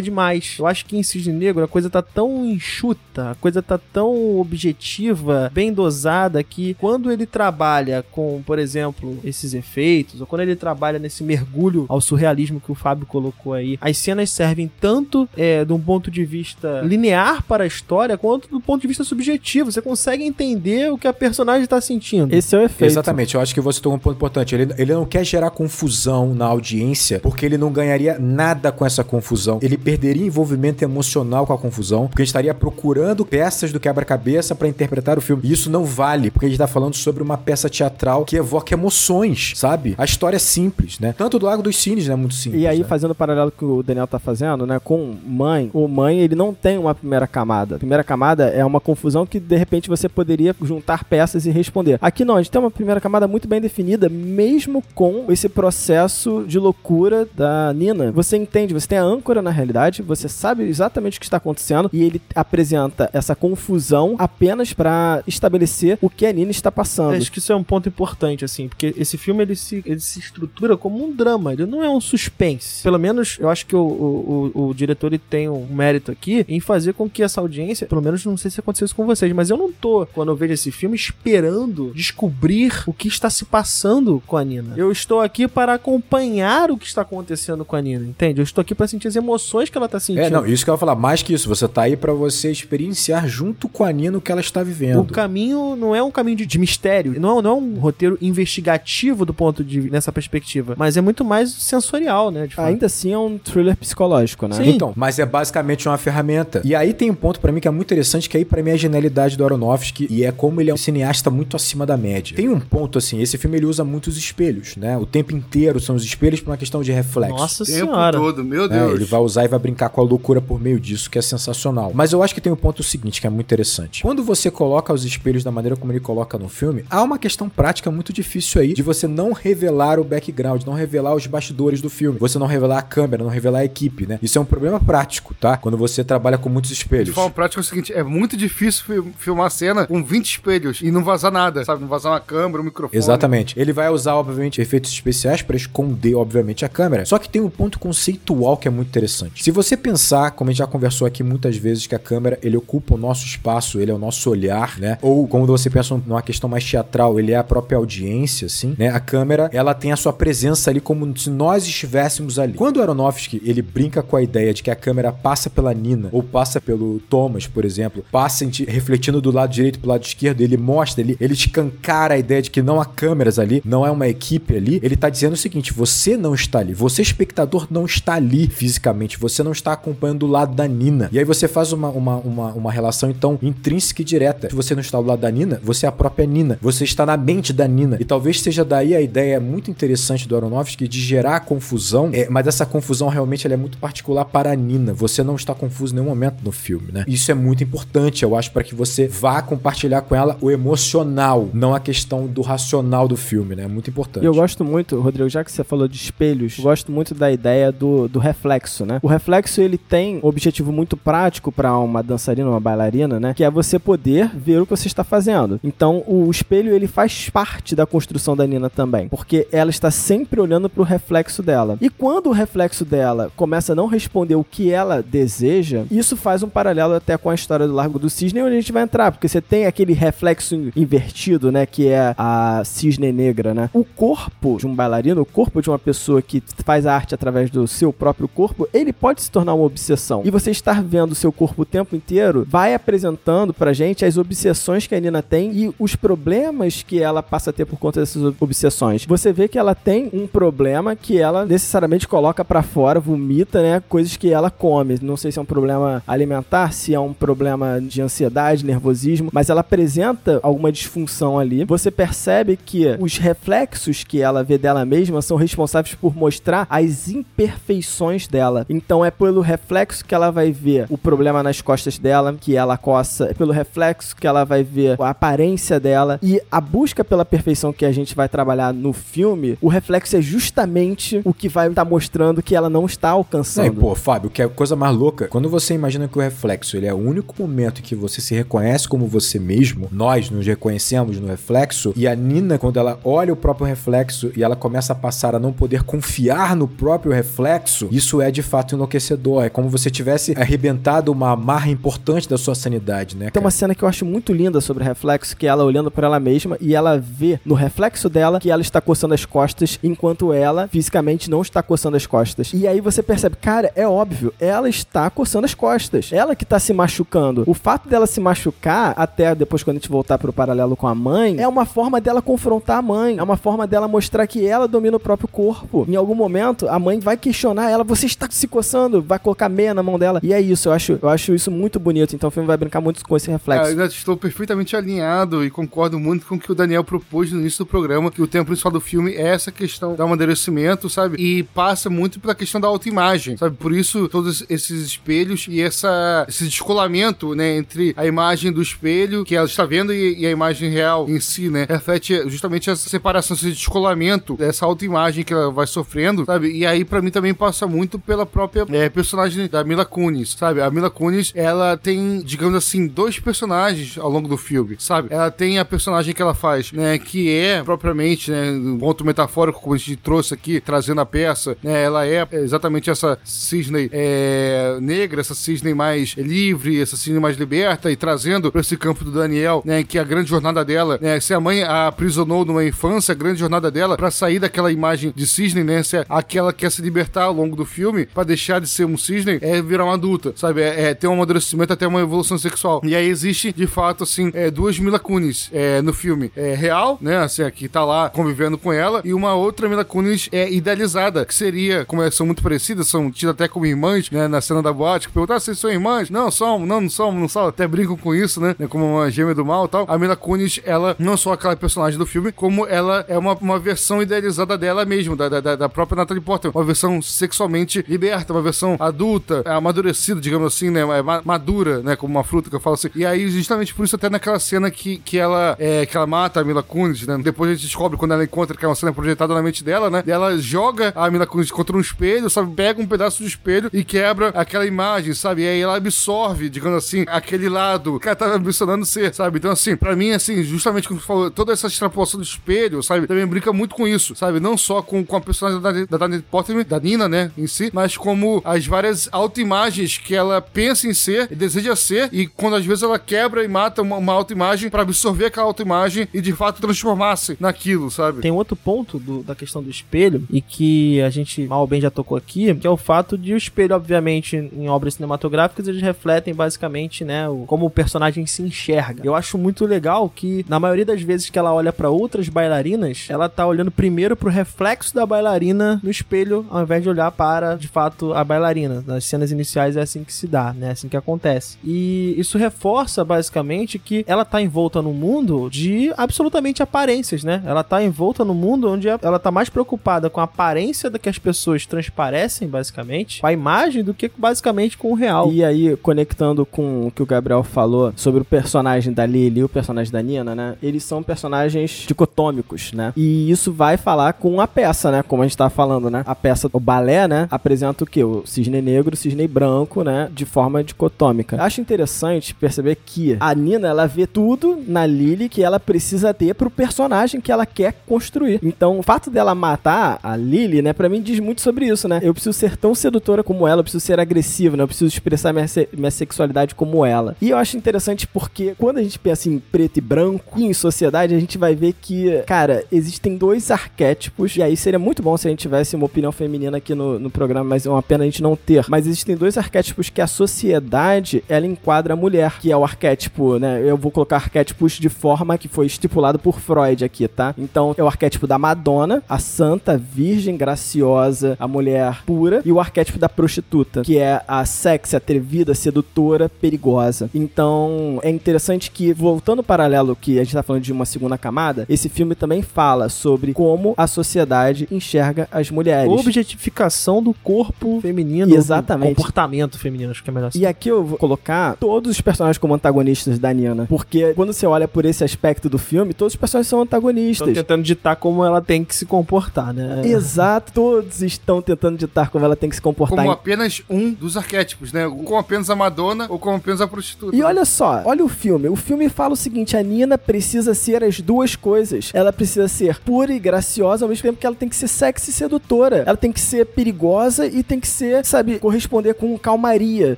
demais. Eu acho que em Cisne Negro a coisa tá tão enxuta, a coisa tá tão objetiva, bem dosada, que quando ele trabalha com, por exemplo, esses efeitos, ou quando ele trabalha nesse mergulho ao surrealismo que o Fábio colocou aí, as cenas servem tanto é, de um ponto de vista linear para a história, quanto do ponto de vista subjetivo. Você consegue entender o que a personagem tá sentindo. Esse é o efeito. Exatamente, eu acho que você tocou um ponto importante. Ele, ele não quer gerar confusão na audiência, porque ele não ganharia nada com essa confusão. Ele perderia envolvimento emocional com a confusão, porque a gente estaria procurando peças do quebra-cabeça pra interpretar o filme. E isso não vale, porque a gente tá falando sobre uma peça teatral que evoca emoções, sabe? A história é simples, né? Tanto do Lago dos Cines é muito simples. E aí, né? fazendo o paralelo que o Daniel tá fazendo, né, com mãe, o mãe, ele não tem uma primeira camada. A primeira camada é uma confusão que, de repente, você poderia juntar peças e responder. Aqui não, a gente tem uma primeira camada muito bem definida, mesmo com esse processo de loucura da Nina. Você entende, você tem a âncora na realidade, você sabe exatamente o que está acontecendo, e ele apresenta essa confusão apenas pra estabelecer o que a Nina está passando. Acho que isso é um ponto importante, assim, porque esse filme ele se, ele se estrutura como um drama, ele não é um suspense. Pelo menos eu acho que o, o, o, o diretor ele tem um mérito aqui em fazer com que essa audiência, pelo menos não sei se aconteceu isso com vocês, mas eu não tô, quando eu vejo esse filme, esperando descobrir o que está se passando com a Nina. Eu estou aqui para acompanhar o que está acontecendo com a Nina, entende? Eu estou aqui para sentir as emoções que ela está sentindo. É, não, isso que eu ia falar. Mais que isso, você tá aí pra você experienciar junto com a Nina o que ela está vivendo. O caminho não é um caminho de, de mistério, não, é- não é um roteiro investigativo do ponto de nessa perspectiva, mas é muito mais sensorial, né? de fato. Ainda assim é um thriller psicológico, né? Sim. Então, mas é basicamente uma ferramenta. E aí tem um ponto pra mim que é muito interessante, que aí pra mim é a genialidade do Aronofsky e é como ele é um cineasta muito acima da média. Tem um ponto assim, esse filme ele usa muitos espelhos, né? O tempo inteiro são os espelhos por uma questão de reflexo. Nossa O tempo senhora. todo, meu É, Deus. ele vai usar e vai brincar com a loucura por meio disso, que é sensacional. Mas eu acho que tem um ponto seguinte, que é muito interessante. Quando você coloca os espelhos da maneira como ele coloca no filme, há uma questão prática muito difícil aí de você não revelar o background, não revelar os bastidores do filme, você não revelar a câmera, não revelar a equipe, né? Isso é um problema prático, tá? Quando você trabalha com muitos De espelhos. forma prática é o seguinte, é muito difícil fi- filmar a cena com 20 espelhos e não vazar nada, sabe? Não vazar uma câmera, um microfone. Exatamente. Ele vai usar, obviamente, efeitos especiais para esconder, obviamente, a câmera. Só que tem um ponto conceitual que é muito interessante. Se você pensar, como a gente já conversou aqui muitas vezes, que a câmera ele ocupa o nosso espaço, ele é o nosso olhar, né? Ou como você pensa numa questão mais teatral, ele é a própria audiência, assim, né? A câmera, ela tem a sua presença ali como se nós estivéssemos ali. Quando o Aronofsky, ele brinca com a ideia de que a câmera passa pela Nina ou passa pelo Thomas, por exemplo, passa refletindo do lado direito pro lado esquerdo, ele mostra, ele, ele escancara a ideia de que não há câmeras ali, não é uma equipe ali. Ele tá dizendo o seguinte: você não está ali, você, espectador, não está ali fisicamente, você não está acompanhando do lado da Nina. E aí você faz uma, uma, uma, uma relação, então, intrínseca e direta. Se você não está do lado da Nina, você é a própria Nina, você está na mente da Nina. E talvez seja daí a ideia muito interessante do Aronofsky de gerar confusão, é, mas essa confusão realmente é muito particular para a Nina. Você não está confuso em nenhum momento no filme, né? Isso é muito importante, eu acho, para que você vá compartilhar com ela o emocional, não a questão do racional do filme, né? É muito importante. Eu gosto muito, Rodrigo, já que você falou de espelhos, gosto muito da ideia do, do reflexo, né? O reflexo, ele tem um objetivo muito prático pra uma dançarina, uma bailarina, né? Que é você poder ver o que você está fazendo. Então, o espelho, ele faz parte da construção da Nina também, porque ela está sempre olhando pro reflexo dela. E quando o reflexo dela começa a não responder o que ela deseja, isso faz um paralelo até com a história do Largo do Cisne, onde a gente vai entrar, porque você tem aquele reflexo in- invertido, né? Que é a cisne negra, né? O corpo de um bailarino, o corpo de uma pessoa que faz a arte através do seu próprio corpo, ele pode se tornar uma obsessão. E você estar vendo o seu corpo o tempo inteiro vai apresentando pra gente as obsessões que a Nina tem e os problemas que ela passa a ter por conta dessas ob- obsessões. Você vê que ela tem um problema que ela necessariamente coloca pra fora, vomita, né? Coisas que ela come. Não sei se é um problema alimentar, se é um problema de ansiedade, nervosismo, mas ela apresenta alguma disfunção ali. Você percebe que os reflexos que ela vê dela mesma são responsáveis por mostrar as imperfeições dela. Então é pelo reflexo que ela vai ver o problema nas costas dela, que ela coça, é pelo reflexo que ela vai ver a aparência dela e a busca pela perfeição que a gente vai trabalhar no filme, o reflexo é justamente o que vai estar mostrando que ela não está alcançando. pô, Fábio, que é coisa mais louca, quando você imagina que o reflexo ele é o único momento que você se reconhece como você mesmo, nós nos reconhecemos no reflexo, e a Nina, quando ela olha o próprio reflexo e ela começa a passar a não poder confiar no próprio reflexo, isso é de fato enlouquecedor. É como você tivesse arrebentado uma amarra importante da sua sanidade, né? Tem cara? uma cena que eu acho muito linda sobre o reflexo, que é ela olhando para ela mesma e ela vê no reflexo dela que ela está coçando as costas, enquanto ela fisicamente não está coçando as costas. E aí você percebe, cara, é óbvio, ela está coçando as costas. Ela que está se machucando. O fato dela se machucar, até depois quando a gente voltar pro paralelo com a mãe, é uma forma dela confrontar a mãe. É uma forma dela mostrar que ela domina o próprio corpo. Em algum momento, a mãe vai questionar ela, você está se coçando, vai colocar meia na mão dela. E é isso, eu acho, eu acho isso muito bonito. Então o filme vai brincar muito com esse reflexo. eu ainda estou perfeitamente alinhado e concordo muito com o que o Daniel propôs no início do programa, que o tema principal do filme é essa questão do amadurecimento, sabe? E passa muito pela questão da autoimagem, sabe? Por isso, todos esses espelhos e essa, esse descolamento, né, entre a imagem do espelho que ela está vendo e, e a imagem real em si, né? Reflete justamente essa separação, esse descolamento dessa autoimagem que ela vai sofrendo, sabe? E aí, pra mim, também passa muito pela própria é, personagem da Mila Kunis, sabe? A Mila Kunis, ela tem, digamos assim, dois personagens ao longo do filme, sabe? Ela tem a personagem que ela faz, né? Que é propriamente, né? Um ponto metafórico, como a gente trouxe aqui, trazendo a peça, né? Ela é exatamente essa cisne é, negra, essa cisne mais livre, essa cisne mais liberta e trazendo pra esse campo do Daniel, né? Que a grande jornada dela, né? Se a mãe a aprisionou numa infância, a grande jornada dela pra sair daquela imagem de cisne, né? Se aquela quer se libertar ao longo do filme pra deixar de ser um cisne, é virar uma adulta, sabe? É, é ter um amadurecimento até uma evolução sexual. E aí existe, de fato, assim, é, duas Mila Kunis é, no filme. É real, né? Assim, a que tá lá convivendo com ela, e uma outra Mila Kunis é idealizada, que seria, como elas são muito parecidas, são tidas até como irmãs, né? Na cena da boate, que perguntar se são irmãs. Não, somos, não, não somos, não são. Até brincam com isso, né? Como uma gêmea do mal e tal. A Mila Kunis, ela não só aquela personagem do filme, como ela é uma, uma versão idealizada dela mesma, da, da, da própria Natalie Portman. Uma versão sexualmente liberta, uma versão adulta, amadurecida, digamos assim, né? ma- Madura, né? Como uma fruta que eu falo assim. E aí, justamente por isso, até naquela cena que, que ela é, que ela mata a Mila Kunis, né? Depois a gente descobre quando ela encontra que é uma cena projetada na mente dela, né? E ela joga a Mila Kunis contra um espelho, sabe? Pega um pedaço do espelho e quebra aquela imagem, sabe? E aí ela absorve, digamos assim, aquele lado que ela tava ambicionando ser, sabe? Então, assim, pra mim, assim, justamente como tu falou, toda essa extrapolação do espelho, sabe? Também brinca muito com isso, sabe? Não só com, com a personagem da, da Natalie Portman, da Nina, né? Em si, mas como as várias autoimagens que ela pensa em ser e deseja ser, e quando às vezes ela quebra e mata uma, uma autoimagem pra absorver aquela autoimagem e de fato transformar-se naquilo, sabe? Tem outro ponto do- da questão do espelho, e que a gente mal ou bem já tocou aqui, que é o fato de o espelho, obviamente, em obras cinematográficas, eles refletem basicamente, né, o- como o personagem se enxerga. Eu acho muito legal que, na maioria das vezes que ela olha pra outras bailarinas, ela tá olhando primeiro pro reflexo da bailarina no espelho, ao invés de olhar para, de fato, a bailarina. Nas cenas iniciais é assim que se dá, né, é assim que acontece. E isso reforça, basicamente, que ela tá envolta num mundo de absolutamente aparências, né? Ela tá envolta num mundo onde ela tá mais preocupada com a aparência da que as pessoas transparecem, basicamente, com a imagem, do que basicamente com o real. E aí, conectando com o que o Gabriel falou sobre o personagem da Lily e o personagem da Nina, né? Eles são personagens dicotômicos, né? E isso vai falar com a peça, né? Como a gente falando, né? A peça, o balé, né? Apresenta o quê? O cisne negro, o cisne branco, né? De forma dicotômica. Acho interessante perceber que a Nina, ela vê tudo na Lily que ela precisa ter pro personagem que ela quer construir. Então, o fato dela matar a Lily, né? Pra mim diz muito sobre isso, né? Eu preciso ser tão sedutora como ela, eu preciso ser agressiva, né? Eu preciso expressar minha, se- minha sexualidade como ela. E eu acho interessante porque quando a gente pensa em preto e branco e em sociedade, a gente vai ver que, cara, existem dois arquétipos, e aí seria muito bom se a gente tivesse uma opinião feminina aqui no, no programa, mas é uma pena a gente não ter. Mas existem dois arquétipos que a sociedade, ela enquadra a mulher, que é o arquétipo, né? Eu vou colocar arquétipos de forma que foi estipulado por Freud aqui, tá? Então, é o arquétipo da Madonna, a santa, virgem, graciosa, a mulher pura, e o arquétipo da prostituta, que é a sexy, atrevida, sedutora, perigosa. Então, é interessante que, voltando ao paralelo que a gente tá falando de uma segunda camada, esse filme também fala sobre como a sociedade enxerga as mulheres. Objetificação do corpo feminino, Exatamente. do comportamento feminino, acho que é melhor assim. E aqui eu vou colocar todos os personagens como antagonistas da Nina. Porque quando você olha por esse aspecto do filme, todos os personagens são antagonistas. Estão tentando ditar como ela tem que se comportar, né? Exato, todos estão tentando ditar como ela tem que se comportar. Como apenas um dos arquétipos, né? Como apenas a Madonna ou como apenas a prostituta. E olha só, olha o filme. O filme fala o seguinte: a Nina precisa ser as duas coisas. Ela precisa ser pura e graciosa, ao mesmo tempo que ela tem que ser sexy e sedutora. Ela tem que ser perigosa e tem que ser, sabe, corresponder com calmaria.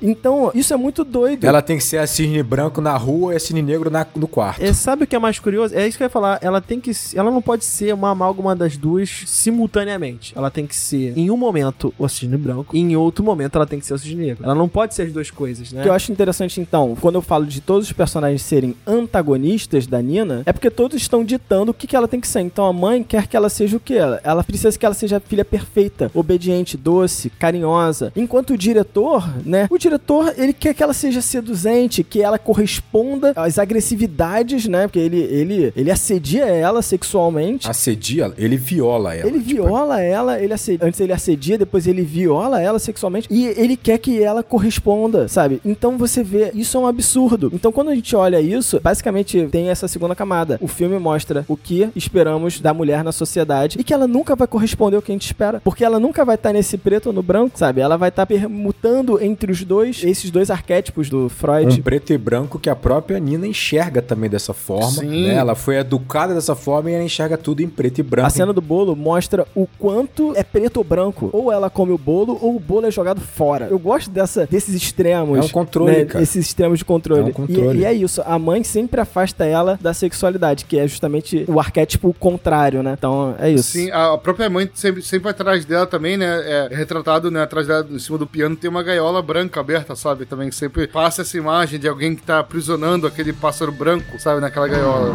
Então, isso é muito doido. Ela tem que ser a cisne branco na rua e a cisne negro na- no quarto. É, sabe o que é mais curioso? É isso que eu ia falar. Ela tem que. Ela não pode ser uma amálgama das duas simultaneamente. Ela tem que ser, em um momento, o cisne branco, e em outro momento ela tem que ser o cisne negro. Ela não pode ser as duas coisas, né? O que eu acho interessante, então, quando eu falo de todos os personagens serem antagonistas da Nina, é porque todos estão ditando o que, que ela tem que ser. Então a mãe quer que ela seja o quê? Ela, ela precisa que ela seja a filha perfeita, obediente, doce, carinhosa. Enquanto o diretor, né? O diretor, ele quer que ela seja seduzente, que ela corresponda às agressividades, né? Porque ele, ele, ele assedia ela sexualmente. Assedia, ele viola ela. Ele Tipo, viola ela, ele assedia, antes ele assedia, depois ele viola ela sexualmente e ele quer que ela corresponda, sabe? Então você vê, isso é um absurdo. Então quando a gente olha isso, basicamente tem essa segunda camada. O filme mostra o que esperamos da mulher na sociedade e que ela nunca vai corresponder ao que a gente espera, porque ela nunca vai estar nesse preto ou no branco, sabe? Ela vai estar permutando entre os dois, esses dois arquétipos do Freud. Um preto e branco que a própria Nina enxerga também dessa forma. Sim. né? Ela foi educada dessa forma e ela enxerga tudo em preto e branco. A cena do bolo mostra o quanto é preto ou branco. Ou ela come o bolo, ou o bolo é jogado fora. Eu gosto dessa, desses extremos. É um controle, né? cara. Esses extremos de controle. É um controle. E, e é isso. A mãe sempre afasta ela da sexualidade, que é justamente o arquétipo contrário, né? Então, é isso. Sim, a própria mãe sempre, sempre atrás dela também, né? É retratado, né? Atrás dela, em cima do piano, tem uma gaiola branca aberta, sabe? Também sempre passa essa imagem de alguém que tá aprisionando aquele pássaro branco, sabe? Naquela gaiola.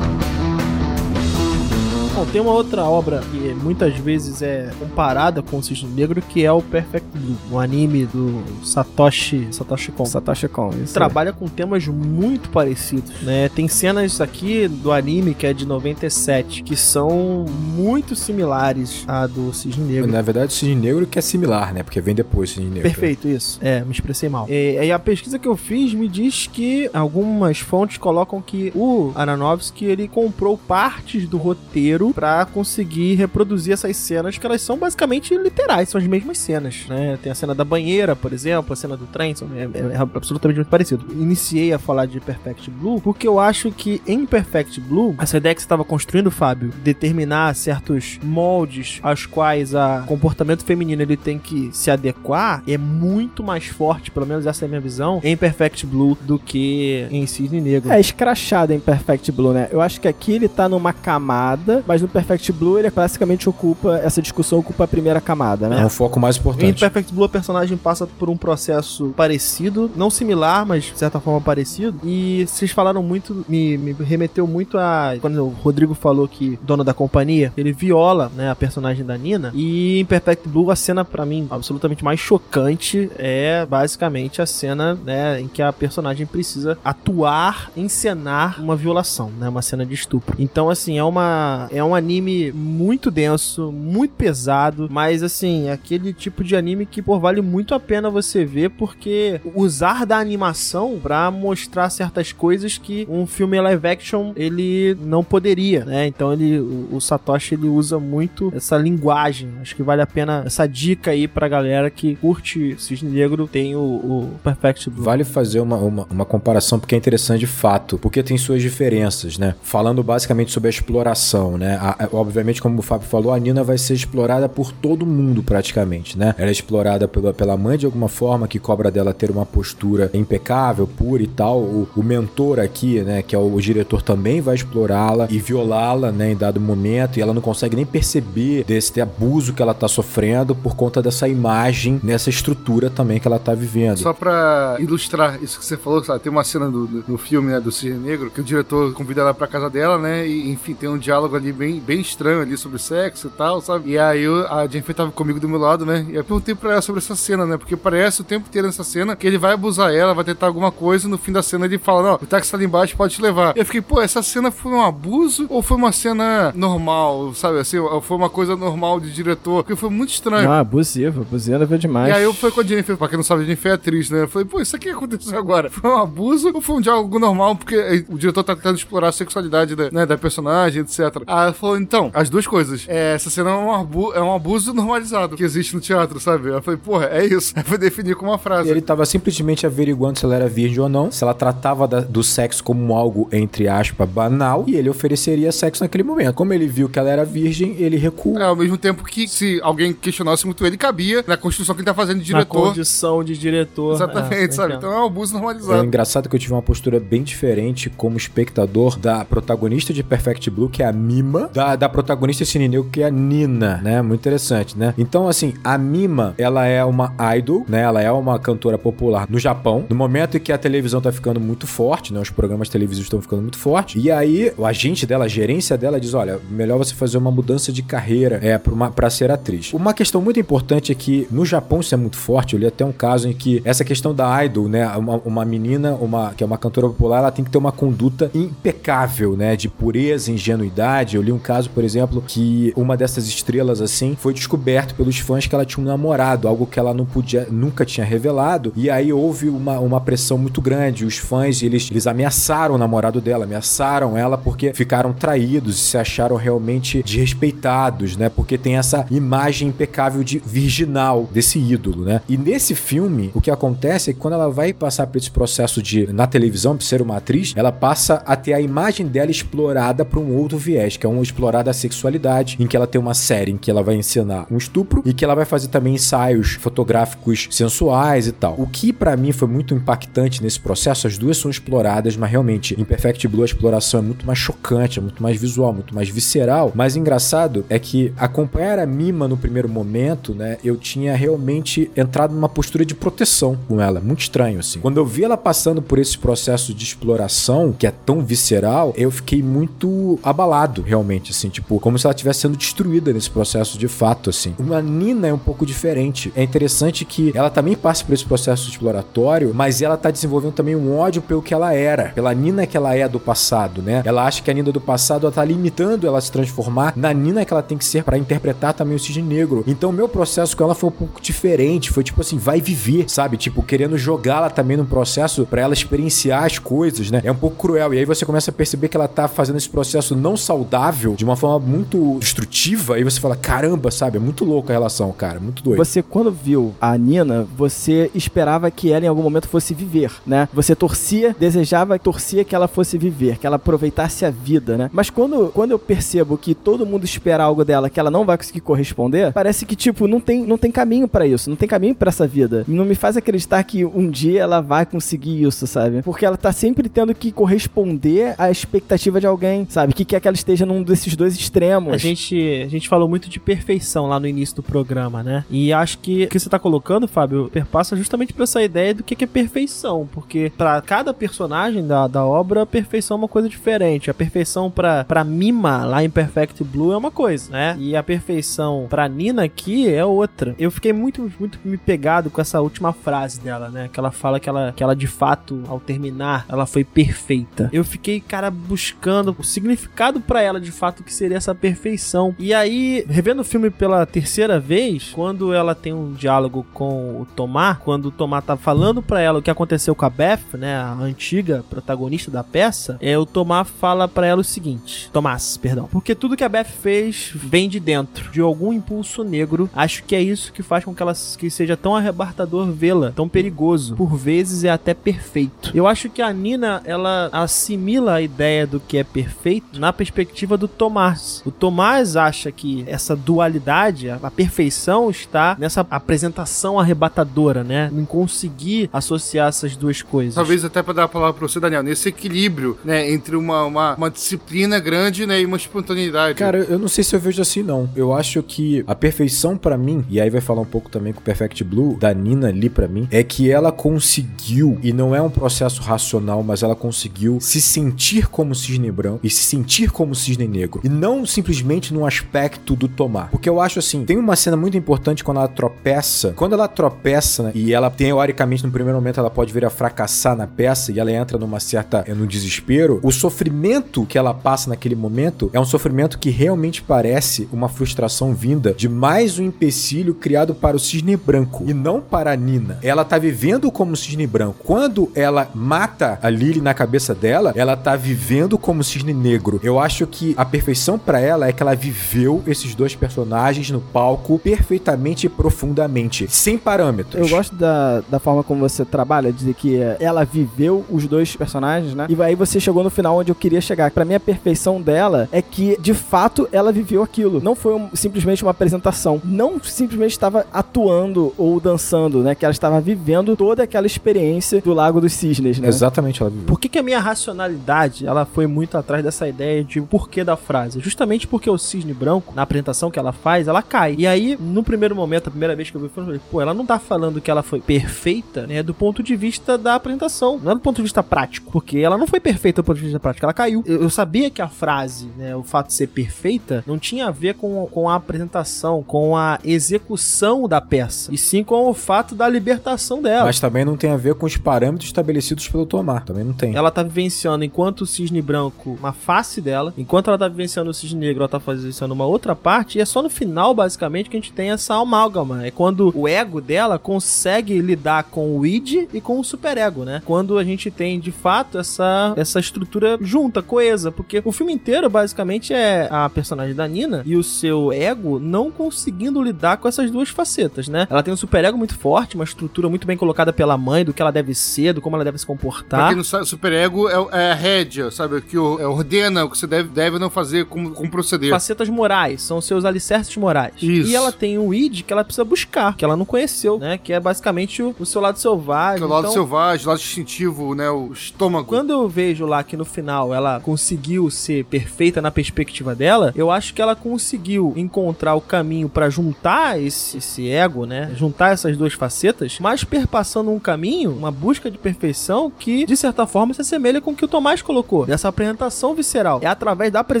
Bom, tem uma outra obra que muitas vezes é comparada com o Cisne Negro, que é o Perfect Blue, um anime do Satoshi, Satoshi Kon. Satoshi Kon. Isso. Trabalha com temas muito parecidos, né? Tem cenas aqui do anime que é de 97 que são muito similares à do Cisne Negro. Na verdade, o cisne negro que é similar, né? Porque vem depois o cisne negro. Perfeito, isso. É, me expressei mal. É, e a pesquisa que eu fiz me diz que algumas fontes colocam que o Aronofsky ele comprou partes do roteiro pra conseguir reproduzir essas cenas que elas são basicamente literais, são as mesmas cenas, né? Tem a cena da banheira, por exemplo, a cena do trem, são, é, é- é absolutamente muito parecido. Iniciei a falar de Perfect Blue porque eu acho que em Perfect Blue, essa ideia que você estava construindo, Fábio, determinar certos moldes aos quais a- o comportamento feminino ele tem que se adequar é muito mais forte, pelo menos essa é a minha visão, em Perfect Blue do que em Cisne Negro. É escrachado em Perfect Blue, né? Eu acho que aqui ele tá numa camada, mas no Perfect Blue ele basicamente ocupa, essa discussão ocupa a primeira camada, É né? um foco mais Em importante. Perfect Blue, a personagem passa por um processo parecido, não similar, mas de certa forma parecido. E vocês falaram muito, me, me remeteu muito a. Quando o Rodrigo falou que dono da companhia, ele viola né, a personagem da Nina. E em Perfect Blue, a cena, pra mim, absolutamente mais chocante é basicamente a cena né, em que a personagem precisa atuar, encenar uma violação, né? Uma cena de estupro. Então, assim, é uma. É um anime muito denso, muito pesado, mas assim, aquele tipo de anime que, pô, vale muito a pena você ver, porque usar da animação pra mostrar certas coisas que um filme live action ele não poderia, né? Então ele, o, o Satoshi ele usa muito essa linguagem. Acho que vale a pena essa dica aí pra galera que curte Cisne Negro, tem o, o Perfect Blue. Vale fazer uma, uma, uma comparação porque é interessante de fato, porque tem suas diferenças, né? Falando basicamente sobre a exploração, né? A- obviamente, como o Fábio falou, a Nina vai ser explorada por todo mundo praticamente, né? Ela é explorada pela, pela mãe de alguma forma, que cobra dela ter uma postura impecável, pura e tal. O, o mentor aqui, né, que é o, diretor, também vai explorá-la e violá-la, né, em dado momento, e ela não consegue nem perceber desse abuso que ela tá sofrendo por conta dessa imagem, nessa estrutura também que ela tá vivendo. Só pra ilustrar isso que você falou, sabe? Tem uma cena do, do- no filme, né, do Cisne Negro, que o diretor convida ela pra casa dela, né? E, enfim, tem um diálogo ali bem bem, bem estranho ali sobre sexo e tal, sabe? E aí eu, a Jennifer tava comigo do meu lado, né? E eu perguntei pra ela sobre essa cena, né? Porque parece o tempo inteiro nessa cena que ele vai abusar ela, vai tentar alguma coisa, e no fim da cena ele fala: Não, o táxi tá ali embaixo, pode te levar. E eu fiquei, pô, essa cena foi um abuso ou foi uma cena normal, sabe? Assim, ou foi uma coisa normal de diretor? Porque foi muito estranho. Não, abusivo, abusivo foi demais. E aí eu fui com a Jennifer, pra quem não sabe, a Jennifer é atriz, né? Eu falei, pô, isso aqui aconteceu agora. Foi um abuso ou foi um diálogo normal? Porque o diretor tá tentando explorar a sexualidade da, né, da personagem, etc. Ela falou, então, as duas coisas. É, essa cena é um, abu é um abuso normalizado que existe no teatro, sabe? Eu falei, porra, é isso. Aí foi definir com uma frase. E ele tava simplesmente averiguando se ela era virgem ou não, se ela tratava da, do sexo como algo, entre aspas, banal, e ele ofereceria sexo naquele momento. Como ele viu que ela era virgem, ele recuou. É, ao mesmo tempo que se alguém questionasse muito ele, cabia na construção que ele tá fazendo de diretor. Na condição de diretor. Exatamente, é, sabe? Então é um abuso normalizado. É engraçado que eu tive uma postura bem diferente como espectador da protagonista de Perfect Blue, que é a Mima, da, da protagonista Sinineu, que é a Nina, né? Muito interessante, né? Então, assim, a Mima, ela é uma idol, né? Ela é uma cantora popular no Japão. No momento em que a televisão tá ficando muito forte, né? Os programas televisivos estão ficando muito fortes. E aí, o agente dela, a gerência dela, diz: olha, melhor você fazer uma mudança de carreira é, pra, uma, pra ser atriz. Uma questão muito importante é que no Japão isso é muito forte. Eu li até um caso em que essa questão da idol, né? Uma, uma menina, uma, que é uma cantora popular, ela tem que ter uma conduta impecável, né? De pureza, ingenuidade. Eu li um caso, por exemplo, que uma dessas estrelas, assim, foi descoberto pelos fãs que ela tinha um namorado, algo que ela não podia, nunca tinha revelado. E aí houve uma, uma pressão muito grande. Os fãs, eles, eles ameaçaram o namorado dela, ameaçaram ela porque ficaram traídos e se acharam realmente desrespeitados, né? Porque tem essa imagem impecável de virginal desse ídolo, né? E nesse filme, o que acontece é que quando ela vai passar por esse processo de, na televisão, ser uma atriz, ela passa a ter a imagem dela explorada para um outro viés, que é um explorar da sexualidade, em que ela tem uma série em que ela vai ensinar um estupro e que ela vai fazer também ensaios fotográficos sensuais e tal. O que para mim foi muito impactante nesse processo, as duas são exploradas, mas realmente em Perfect Blue a exploração é muito mais chocante, é muito mais visual, muito mais visceral. Mas engraçado é que acompanhar a Mima no primeiro momento, né, eu tinha realmente entrado numa postura de proteção com ela, muito estranho assim. Quando eu vi ela passando por esse processo de exploração, que é tão visceral, eu fiquei muito abalado realmente assim, tipo, como se ela estivesse sendo destruída nesse processo de fato assim. Uma Nina é um pouco diferente. É interessante que ela também passa por esse processo exploratório, mas ela tá desenvolvendo também um ódio pelo que ela era, pela Nina que ela é do passado, né? Ela acha que a Nina do passado ela tá limitando ela a se transformar na Nina que ela tem que ser para interpretar também o cisne negro. Então, meu processo com ela foi um pouco diferente, foi tipo assim, vai viver, sabe? Tipo, querendo jogá-la também num processo para ela experienciar as coisas, né? É um pouco cruel. E aí você começa a perceber que ela tá fazendo esse processo não saudável, de uma forma muito destrutiva, e você fala, caramba, sabe? É muito louco a relação, cara, muito doido. Você, quando viu a Nina, você esperava que ela em algum momento fosse viver, né? Você torcia, desejava, torcia que ela fosse viver, que ela aproveitasse a vida, né? Mas quando, quando eu percebo que todo mundo espera algo dela que ela não vai conseguir corresponder, parece que, tipo, não tem, não tem caminho para isso, não tem caminho para essa vida. Não me faz acreditar que um dia ela vai conseguir isso, sabe? Porque ela tá sempre tendo que corresponder à expectativa de alguém, sabe? Que quer que ela esteja num desses dois extremos. A gente, a gente falou muito de perfeição lá no início do programa, né? E acho que o que você tá colocando, Fábio, perpassa justamente por essa ideia do que é perfeição. Porque para cada personagem da, da obra, a perfeição é uma coisa diferente. A perfeição pra, pra Mima, lá em Perfect Blue, é uma coisa, né? E a perfeição pra Nina aqui é outra. Eu fiquei muito, muito me pegado com essa última frase dela, né? Que ela fala que ela, que ela de fato, ao terminar, ela foi perfeita. Eu fiquei, cara, buscando o significado para ela, de fato, que seria essa perfeição. E aí, revendo o filme pela terceira vez, quando ela tem um diálogo com o Tomás, quando o Tomás tá falando para ela o que aconteceu com a Beth, né, a antiga protagonista da peça, é o Tomás fala para ela o seguinte: Tomás, perdão. Porque tudo que a Beth fez vem de dentro, de algum impulso negro. Acho que é isso que faz com que ela que seja tão arrebatador vê-la, tão perigoso. Por vezes é até perfeito. Eu acho que a Nina, ela assimila a ideia do que é perfeito na perspectiva do Tomás. O Tomás acha que essa dualidade, a perfeição está nessa apresentação arrebatadora, né? Em conseguir associar essas duas coisas. Talvez até para dar a palavra para você, Daniel, nesse equilíbrio, né, entre uma, uma, uma disciplina grande, né, e uma espontaneidade. Cara, eu não sei se eu vejo assim, não. Eu acho que a perfeição para mim, e aí vai falar um pouco também com o Perfect Blue, da Nina ali para mim, é que ela conseguiu, e não é um processo racional, mas ela conseguiu se sentir como cisne branco e se sentir como cisne negro negro. E não simplesmente no aspecto do tomar. Porque eu acho assim, tem uma cena muito importante quando ela tropeça. Quando ela tropeça né, e ela, teoricamente, no primeiro momento, ela pode vir a fracassar na peça e ela entra numa certa. É, no desespero, o sofrimento que ela passa naquele momento é um sofrimento que realmente parece uma frustração vinda de mais um empecilho criado para o cisne branco e não para a Nina. Ela tá vivendo como cisne branco. Quando ela mata a Lily na cabeça dela, ela tá vivendo como cisne negro. Eu acho que a perfeição para ela é que ela viveu esses dois personagens no palco perfeitamente e profundamente, sem parâmetros. Eu gosto da, da forma como você trabalha, dizer que é, ela viveu os dois personagens, né? E aí você chegou no final onde eu queria chegar. Pra mim, a perfeição dela é que, de fato, ela viveu aquilo. Não foi um- simplesmente uma apresentação. Não simplesmente estava atuando ou dançando, né? Que ela estava vivendo toda aquela experiência do Lago dos Cisnes, né? Exatamente, ela viveu. Por que, que a minha racionalidade ela foi muito atrás dessa ideia de porquê da frase? Justamente porque o cisne branco, na apresentação que ela faz, ela cai. E aí, no primeiro momento, a primeira vez que eu vi, eu falei, pô, ela não tá falando que ela foi perfeita, né? Do ponto de vista da apresentação, não é do ponto de vista prático. Porque ela não foi perfeita do ponto de vista prático, ela caiu. Eu, eu sabia que a frase, né, o fato de ser perfeita, não tinha a ver com, com a apresentação, com a execução da peça, e sim com o fato da libertação dela. Mas também não tem a ver com os parâmetros estabelecidos pelo Tomar. Também não tem. Ela tá vivenciando, enquanto o cisne branco, uma face dela. Enquanto ela tá vivenciando o cisne negro, ela tá vivenciando uma outra parte. E é só no final, basicamente, que a gente tem essa amálgama. É quando o ego dela consegue lidar com o id e com o superego, né? Quando a gente tem, de fato, essa, essa estrutura junta, coesa. Porque o filme inteiro, basicamente, é a personagem da Nina e o seu ego não conseguindo lidar com essas duas facetas, né? Ela tem um superego muito forte, uma estrutura muito bem colocada pela mãe, do que ela deve ser, do como ela deve se Pra comportar. não sabe, superego é, é a rédea, sabe? O que o- é, ordena o que você deve, deve não fazer, como, como proceder. facetas morais, são seus alicerces morais. Isso. E ela tem um id que ela precisa buscar, que ela não conheceu, né? Que é basicamente o, o seu lado selvagem. Que é o lado Então, selvagem, o lado instintivo, né? O estômago. Quando eu vejo lá que no final ela conseguiu ser perfeita na perspectiva dela, eu acho que ela conseguiu encontrar o caminho pra juntar esse, esse ego, né? Juntar essas duas facetas, mas perpassando um caminho, uma busca de perfeição que, de certa forma, se assemelha com o que o Tomás colocou, dessa apresentação visceral. É através da apresentação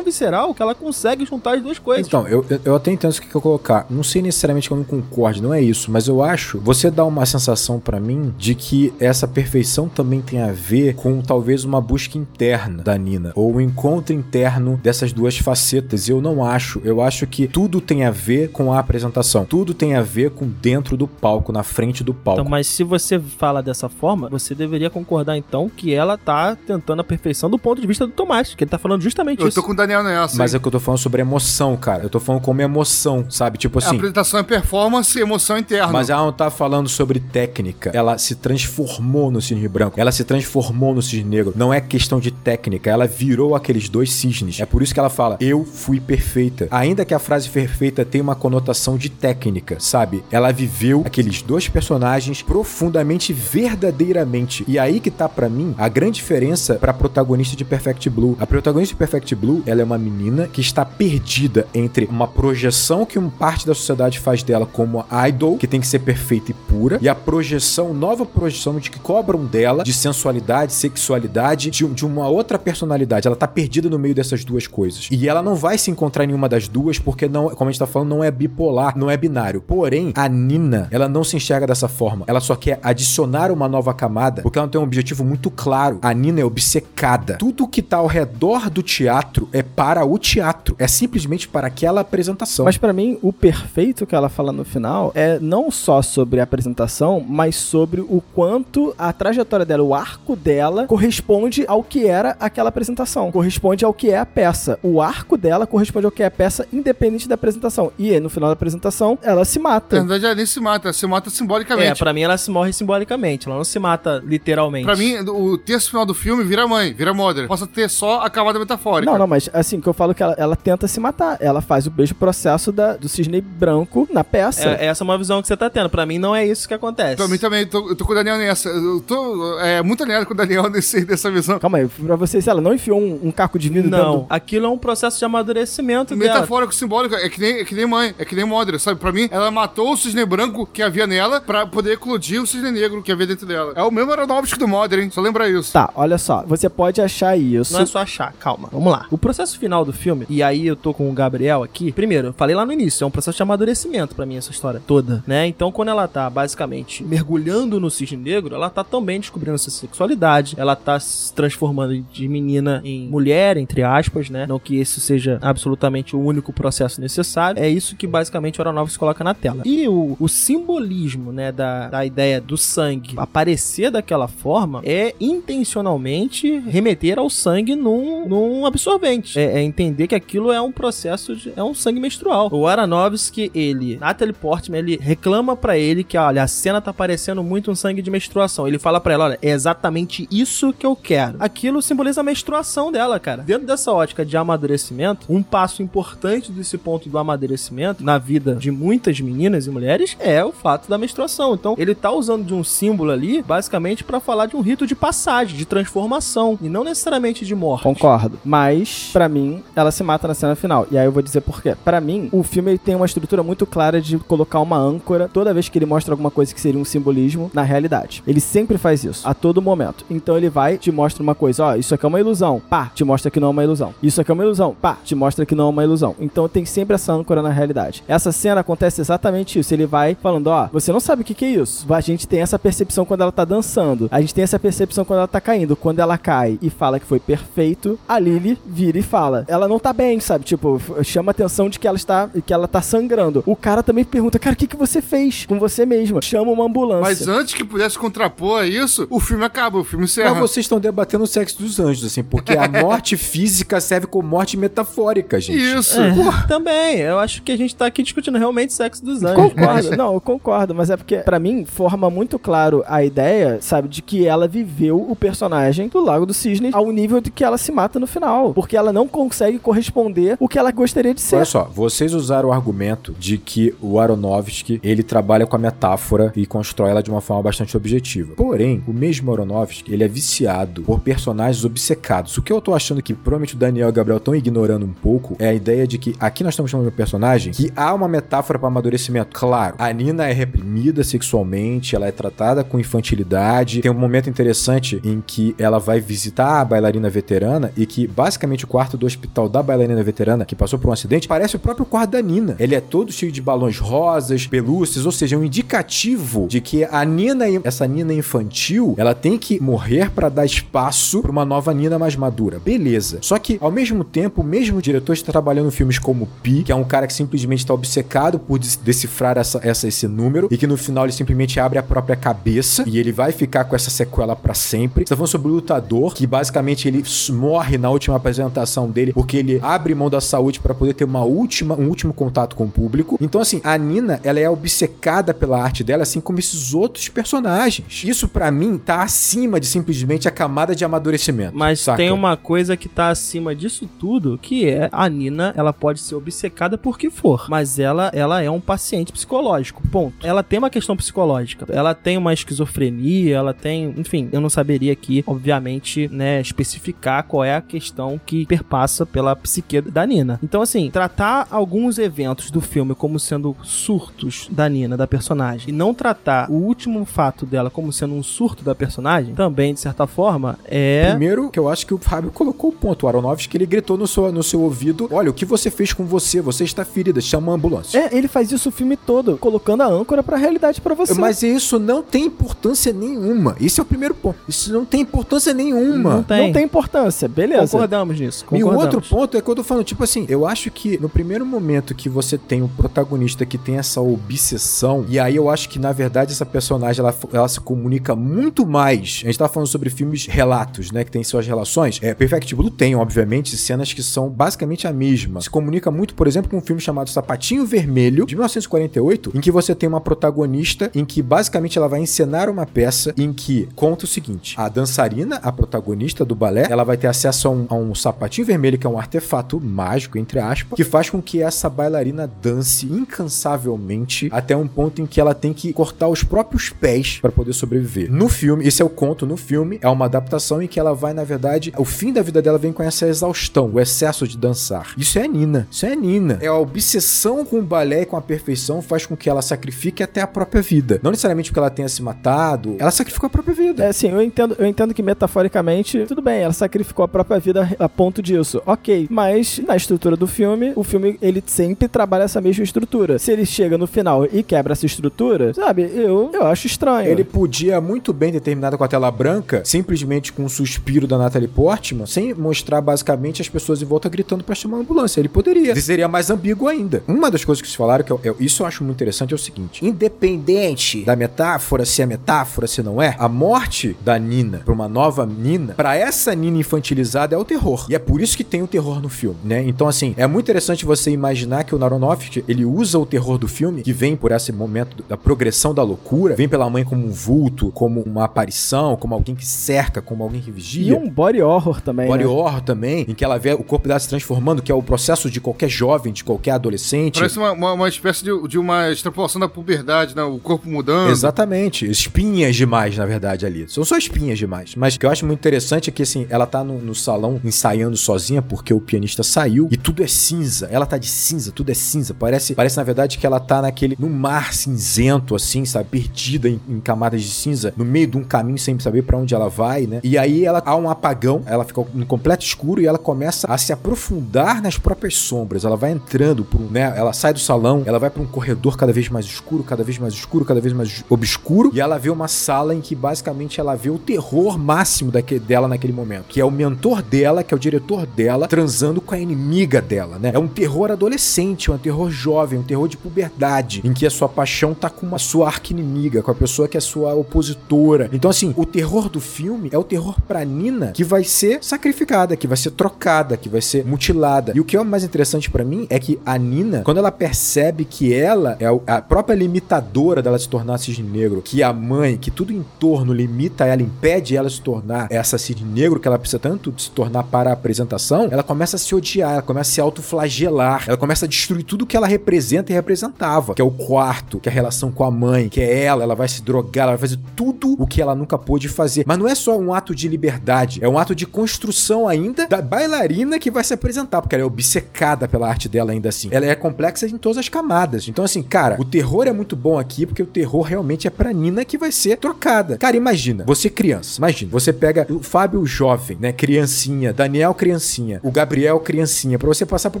visceral que ela consegue juntar as duas coisas. Então, eu, eu- até entendo o que eu colocar. Não sei necessariamente que eu não concorde, não é isso, mas eu acho, você dá uma sensação pra mim de que essa perfeição também tem a ver com talvez uma busca interna da Nina, ou o encontro interno dessas duas facetas. Eu não acho. Eu acho que tudo tem a ver com a apresentação. Tudo tem a ver com dentro do palco, na frente do palco. Então, mas se você fala dessa forma, você deveria concordar então que ela tá tentando a perfeição do ponto de vista do Tomás, que ele tá falando justamente Eu tô com o Daniel nessa. Mas hein? é que eu tô falando sobre emoção, cara. Eu tô falando como emoção, sabe? Tipo A assim. apresentação é performance e emoção interna. Mas ela não tá falando sobre técnica. Ela se transformou no cisne branco. Ela se transformou no cisne negro. Não é questão de técnica. Ela virou aqueles dois cisnes. É por isso que ela fala: Eu fui perfeita. Ainda que a frase perfeita tenha uma conotação de técnica, sabe? Ela viveu aqueles dois personagens profundamente, verdadeiramente. E aí que tá pra mim a grande diferença pra protagonista de Perfect Blue. A protagonista de Perfect Blue, ela é uma menina que está perdida entre uma projeção que uma parte da sociedade faz dela como idol, que tem que ser perfeita e pura, e a projeção, nova projeção de que cobram dela de sensualidade, sexualidade, de, de uma outra personalidade. Ela tá perdida no meio dessas duas coisas. E ela não vai se encontrar em nenhuma das duas, porque não, como a gente tá falando, não é bipolar, não é binário. Porém, a Nina, ela não se enxerga dessa forma. Ela só quer adicionar uma nova camada, porque ela tem um objetivo muito claro. A Nina é obcecada. Tudo que tá ao redor do teatro é para o teatro. É simplesmente para aquela apresentação. Mas pra mim, o perfeito que ela fala no final é não só sobre a apresentação, mas sobre o quanto a trajetória dela, o arco dela, corresponde ao que era aquela apresentação. Corresponde ao que é a peça. O arco dela corresponde ao que é a peça, independente da apresentação. E no final da apresentação, ela se Na mata. verdade, ela nem se mata, ela se mata É, simbolicamente. pra mim ela se morre simbolicamente, ela não se mata literalmente. Pra mim, o terço final do filme vira mãe, vira mother. Possa ter só a camada Não, não, mas assim, que eu falo que ela, ela tenta se matar. Ela faz o mesmo processo da, do cisne branco na peça. É, essa é uma visão que você tá tendo. Pra mim não é isso que acontece. Pra mim também, eu tô, eu tô com o Daniel nessa. Eu tô é, muito alinhado com o Daniel nesse, nessa visão. Calma aí, pra vocês, ela não enfiou um, um caco de vidro dentro Não, do- aquilo é um processo de amadurecimento dela. Metafórico, simbólico, é que, nem, é que nem mãe, é que nem mother, sabe? Pra mim, ela matou o cisne branco que havia nela pra poder eclodir o cisne negro que havia dentro dela. É o mesmo Aeronautic do Mother, hein? Só lembra isso. Tá, olha só, você pode achar isso. Não é só achar, calma. Vamos lá. O processo final do filme, e aí eu tô com o Gabriel aqui. Primeiro, eu falei lá no início, é um processo de amadurecimento pra mim essa história toda, né? Então, quando ela tá basicamente mergulhando no cisne negro, ela tá também descobrindo sua sexualidade, ela tá se transformando de menina em mulher, entre aspas, né? Não que esse seja absolutamente o único processo necessário. É isso que basicamente o Aronofsky coloca na tela. E o, o simbolismo, né, da, da ideia do sangue aparecer daquela forma é intencionalmente remeter ao sangue num, num absorvente. É, é entender que aquilo é um processo de. é um sangue menstrual. O Aronofsky, ele, Natalie Portman, ele reclama pra ele que, olha, a cena tá parecendo muito um sangue de menstruação. Ele fala pra ela, olha, é exatamente isso que eu quero. Aquilo simboliza a menstruação dela, cara. Dentro dessa ótica de amadurecimento, um passo importante desse ponto do amadurecimento na vida de muitas meninas e mulheres é o fato da menstruação. Então, ele tá usando de um símbolo ali, basicamente, pra falar de um rito de passagem, de transformação, e não necessariamente de morte. Concordo. Mas, pra mim, ela se mata na cena final. E aí eu vou dizer por quê. Pra mim, o filme ele tem uma estrutura muito clara de colocar uma âncora toda vez que ele mostra alguma coisa que seria um simbolismo na realidade. Ele sempre faz isso, a todo momento. Então ele vai, te mostra uma coisa, ó, isso aqui é uma ilusão. Pá, te mostra que não é uma ilusão. Isso aqui é uma ilusão. Pá, te mostra que não é uma ilusão. Então tem sempre essa âncora na realidade. Essa cena acontece exatamente isso. Ele vai falando, ó, você não sabe o que, que é isso. A gente tem essa percepção quando ela tá dançando. A gente tem essa percepção quando ela tá caindo. Quando ela cai e fala que foi perfeito, a Lily vira e fala. Ela não tá bem, sabe? Tipo, chama a atenção de que ela está que ela tá sangrando. O cara também pergunta, cara, o que, que você fez com você mesma? Chama uma ambulância. Mas antes que pudesse contrapor a isso, o filme acaba, o filme encerra. Mas vocês estão debatendo o sexo dos anjos, assim, porque a morte física serve como morte metafórica, gente. Isso. É, também, eu acho que a gente tá aqui discutindo realmente sexo dos anjos. Concordo, não, eu concordo, mas é porque, pra mim, forma muito claro a ideia, sabe, de que ela viveu o personagem do Lago do Cisne ao nível de que ela se mata no final. Porque ela não consegue corresponder o que ela gostaria de ser. Olha só, vocês usaram o argumento de que o Aronofsky, ele trabalha com a metáfora e constrói ela de uma forma bastante objetiva. Porém, o mesmo Aronofsky, ele é viciado por personagens obcecados. O que eu tô achando que provavelmente o Daniel e o Gabriel estão ignorando um pouco é a ideia de que aqui nós estamos chamando de um personagem que há uma metáfora para amadurecimento. Claro, a Nina é reprimida sexualmente, ela é tratada com infantilidade. Tem um momento interessante em que ela vai visitar a bailarina veterana e que basicamente o quarto do hospital da bailarina veterana que passou por um acidente parece o próprio quarto da Nina. Ele é todo cheio de balões rosas, pelúcias, ou seja, um indicativo de que a Nina, essa Nina infantil, ela tem que morrer para dar espaço para uma nova Nina mais madura. Beleza. Só que ao mesmo tempo, o mesmo diretor está trabalhando em filmes como Pi, que é um cara que simplesmente está obcecado por decifrar essa, essa- esse número e que no final ele simplesmente abre a própria cabeça e ele vai ficar com essa sequela para sempre. Você tá falando sobre o lutador, que basicamente ele morre na última apresentação dele porque ele abre mão da saúde para poder ter uma última, um último contato com o público. Então, assim, a Nina, ela é obcecada pela arte dela, assim como esses outros personagens. Isso, pra mim, tá acima de simplesmente a camada de amadurecimento. Mas saca? tem uma coisa que tá acima disso tudo, que é a Nina, ela pode ser obcecada por que for, mas ela, ela é um paciente psicológico, ponto. Ela tem uma questão psicológica, ela tem uma esquizofrenia, ela tem, enfim, eu não saberia aqui, obviamente, né, especificar qual é a questão que perpassa pela psique da Nina. Então, assim, tratar alguns eventos do filme como sendo surtos da Nina, da personagem, e não tratar o último fato dela como sendo um surto da personagem, também, de certa forma, é... Primeiro, que eu acho que o Fábio colocou o ponto. O Aronofsky, ele gritou no seu, no seu ouvido: Olha, o que você fez com você? Você está ferida, chama a ambulância. É, ele faz isso o filme todo, colocando a âncora pra realidade pra você. Mas isso não tem importância nenhuma. Esse é o primeiro ponto. Isso não tem importância nenhuma. Não tem. não tem importância, beleza. Concordamos nisso. E o concordamos. outro ponto é que eu tô falando, tipo assim, eu acho que no primeiro momento que você tem um protagonista que tem essa obsessão, e aí eu acho que na verdade essa personagem ela, ela se comunica muito mais. A gente tá falando sobre filmes relatos, né, que tem suas relações. É, Perfect Blue tem, obviamente, cenas que são basicamente a mesma. Se comunica muito, por exemplo, com um filme chamado Sapatinho Vermelho, de 1948, em que você tem uma protagonista em que basicamente ela vai encenar uma peça em que conta o seguinte: a dançarina, a protagonista do balé, ela vai ter acesso a um, a um sapatinho vermelho, que é um artefato mágico, entre aspas, que faz com que essa bailarina dance incansavelmente até um ponto em que ela tem que cortar os próprios pés para poder sobreviver. No filme, esse é o conto no filme, é uma adaptação em que ela vai, na verdade, o fim da vida dela vem com essa exaustão, o excesso de dançar. Isso é Nina. Isso é Nina. É a obsessão com o balé e com a perfeição faz com que ela sacrifique até a própria vida. Não necessariamente porque ela tenha se matado, ela sacrificou a própria vida. É assim, eu entendo, eu entendo que metaforicamente, tudo bem, ela sacrificou a própria vida a ponto disso. Ok, mas na estrutura do filme, o filme ele sempre trabalha essa mesma estrutura. Se ele chega no final e quebra essa estrutura, sabe, eu, eu acho estranho. Ele podia muito bem ter terminado com a tela branca, simplesmente com um suspiro da Natalie Portman, sem mostrar basicamente as pessoas em volta gritando pra chamar a ambulância. Ele poderia. Seria mais ambíguo ainda. Uma das coisas que se falaram, que eu, eu- isso eu acho muito interessante, é o seguinte: independente da metáfora, se é metáfora, se não é, a morte da Nina pra uma nova Nina, pra essa Nina infantilizada é o terror. E é por isso que tem o terror no filme, né? Então, assim, é muito interessante você imaginar que o Aronofsky, ele usa o terror do filme, que vem por esse momento da progressão da loucura, vem pela mãe como um vulto, como uma aparição, como alguém que cerca, como alguém que E vigia. um body horror também. Body né? horror também, em que ela vê o corpo dela se transformando, que é o processo de qualquer jovem, de qualquer adolescente. Parece uma, uma, uma espécie de, de uma extrapolação da puberdade, né? O corpo mudando. Exatamente. Espinhas demais, na verdade, ali. São só espinhas demais. Mas o que eu acho muito interessante é que, assim, ela tá no, no salão ensaiando sozinha porque o pianista saiu e tudo é cinza. Ela tá de cinza, tudo é cinza. Parece, parece na verdade, que ela tá naquele. num mar cinzento, assim, sabe? Perdida em, em camadas de cinza, no meio de um caminho sem saber pra onde ela vai, né? E aí ela há um apagão, ela fica no completo escuro e ela começa a se aprofundar nas próprias sombras. Ela vai entrando por né? Ela sai do salão, ela vai pra um corredor cada vez mais escuro, cada vez mais escuro, cada vez mais obscuro, e ela vê uma sala em que basicamente ela vê o terror máximo daque- dela naquele momento, que é o mentor dela, que é o diretor dela, transando com a inimiga dela, né? É um terror adolescente, um terror jovem, um terror de puberdade, em que a sua paixão tá com uma sua arqui-inimiga, com a pessoa que é sua opositora. Então, assim, o terror do filme é o terror pra Nina que vai ser sacrificada, que vai ser trocada, que vai ser mutilada. E o que é o mais interessante pra mim é que a Nina, quando ela percebe que ela é a própria limitadora dela se tornar cisne negro, que a mãe, que tudo em torno limita ela, impede ela se tornar essa cisne negro que ela precisa tanto de se tornar para a apresentação, ela começa a se odiar, ela começa a se autoflagelar, ela começa a destruir tudo que ela representa e representava, que é o quarto, que é a relação com a mãe, que é ela, ela vai se drogar, ela vai fazer tudo o que ela nunca pôde fazer. Mas não é só um ato de liberdade, é um ato de construção ainda da bailarina que vai se apresentar, porque ela é obcecada pela arte dela ainda assim. Ela é complexa em todas as camadas. Então, assim, cara, o terror é muito bom aqui, porque o terror realmente é pra Nina que vai ser trocada. Cara, imagina, você criança, imagina, você pega o Fábio jovem, né, criancinha, Daniel criancinha, o Gabriel criancinha, pra você passar pro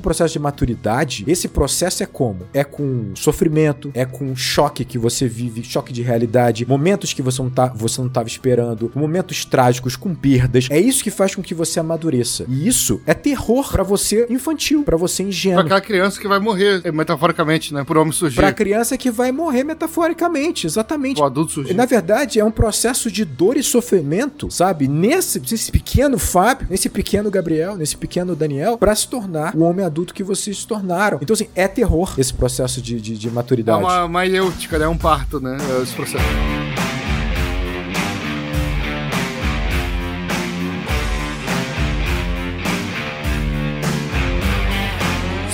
processo de maturidade, esse processo é como? É com sofrimento, é com choque que você vive, choque de realidade, momentos que você não, tá, você não tava esperando, momentos trágicos com perdas. É isso que faz com que você amadureça. E isso é terror pra você infantil, pra você Pra ingênuo. aquela criança que vai morrer, é, metaforicamente, né? Por homem surgir. Pra criança que vai morrer metaforicamente, exatamente. O adulto surgir. Na verdade, é um processo de dor e sofrimento, sabe? Nesse, nesse pequeno Fábio, nesse pequeno Gabriel, nesse pequeno Daniel, pra se tornar o homem adulto que vocês se tornaram. Então, assim, é terror esse processo de, de, de É maturidade. uma maiêutica, né? É um parto, né? É esse processo.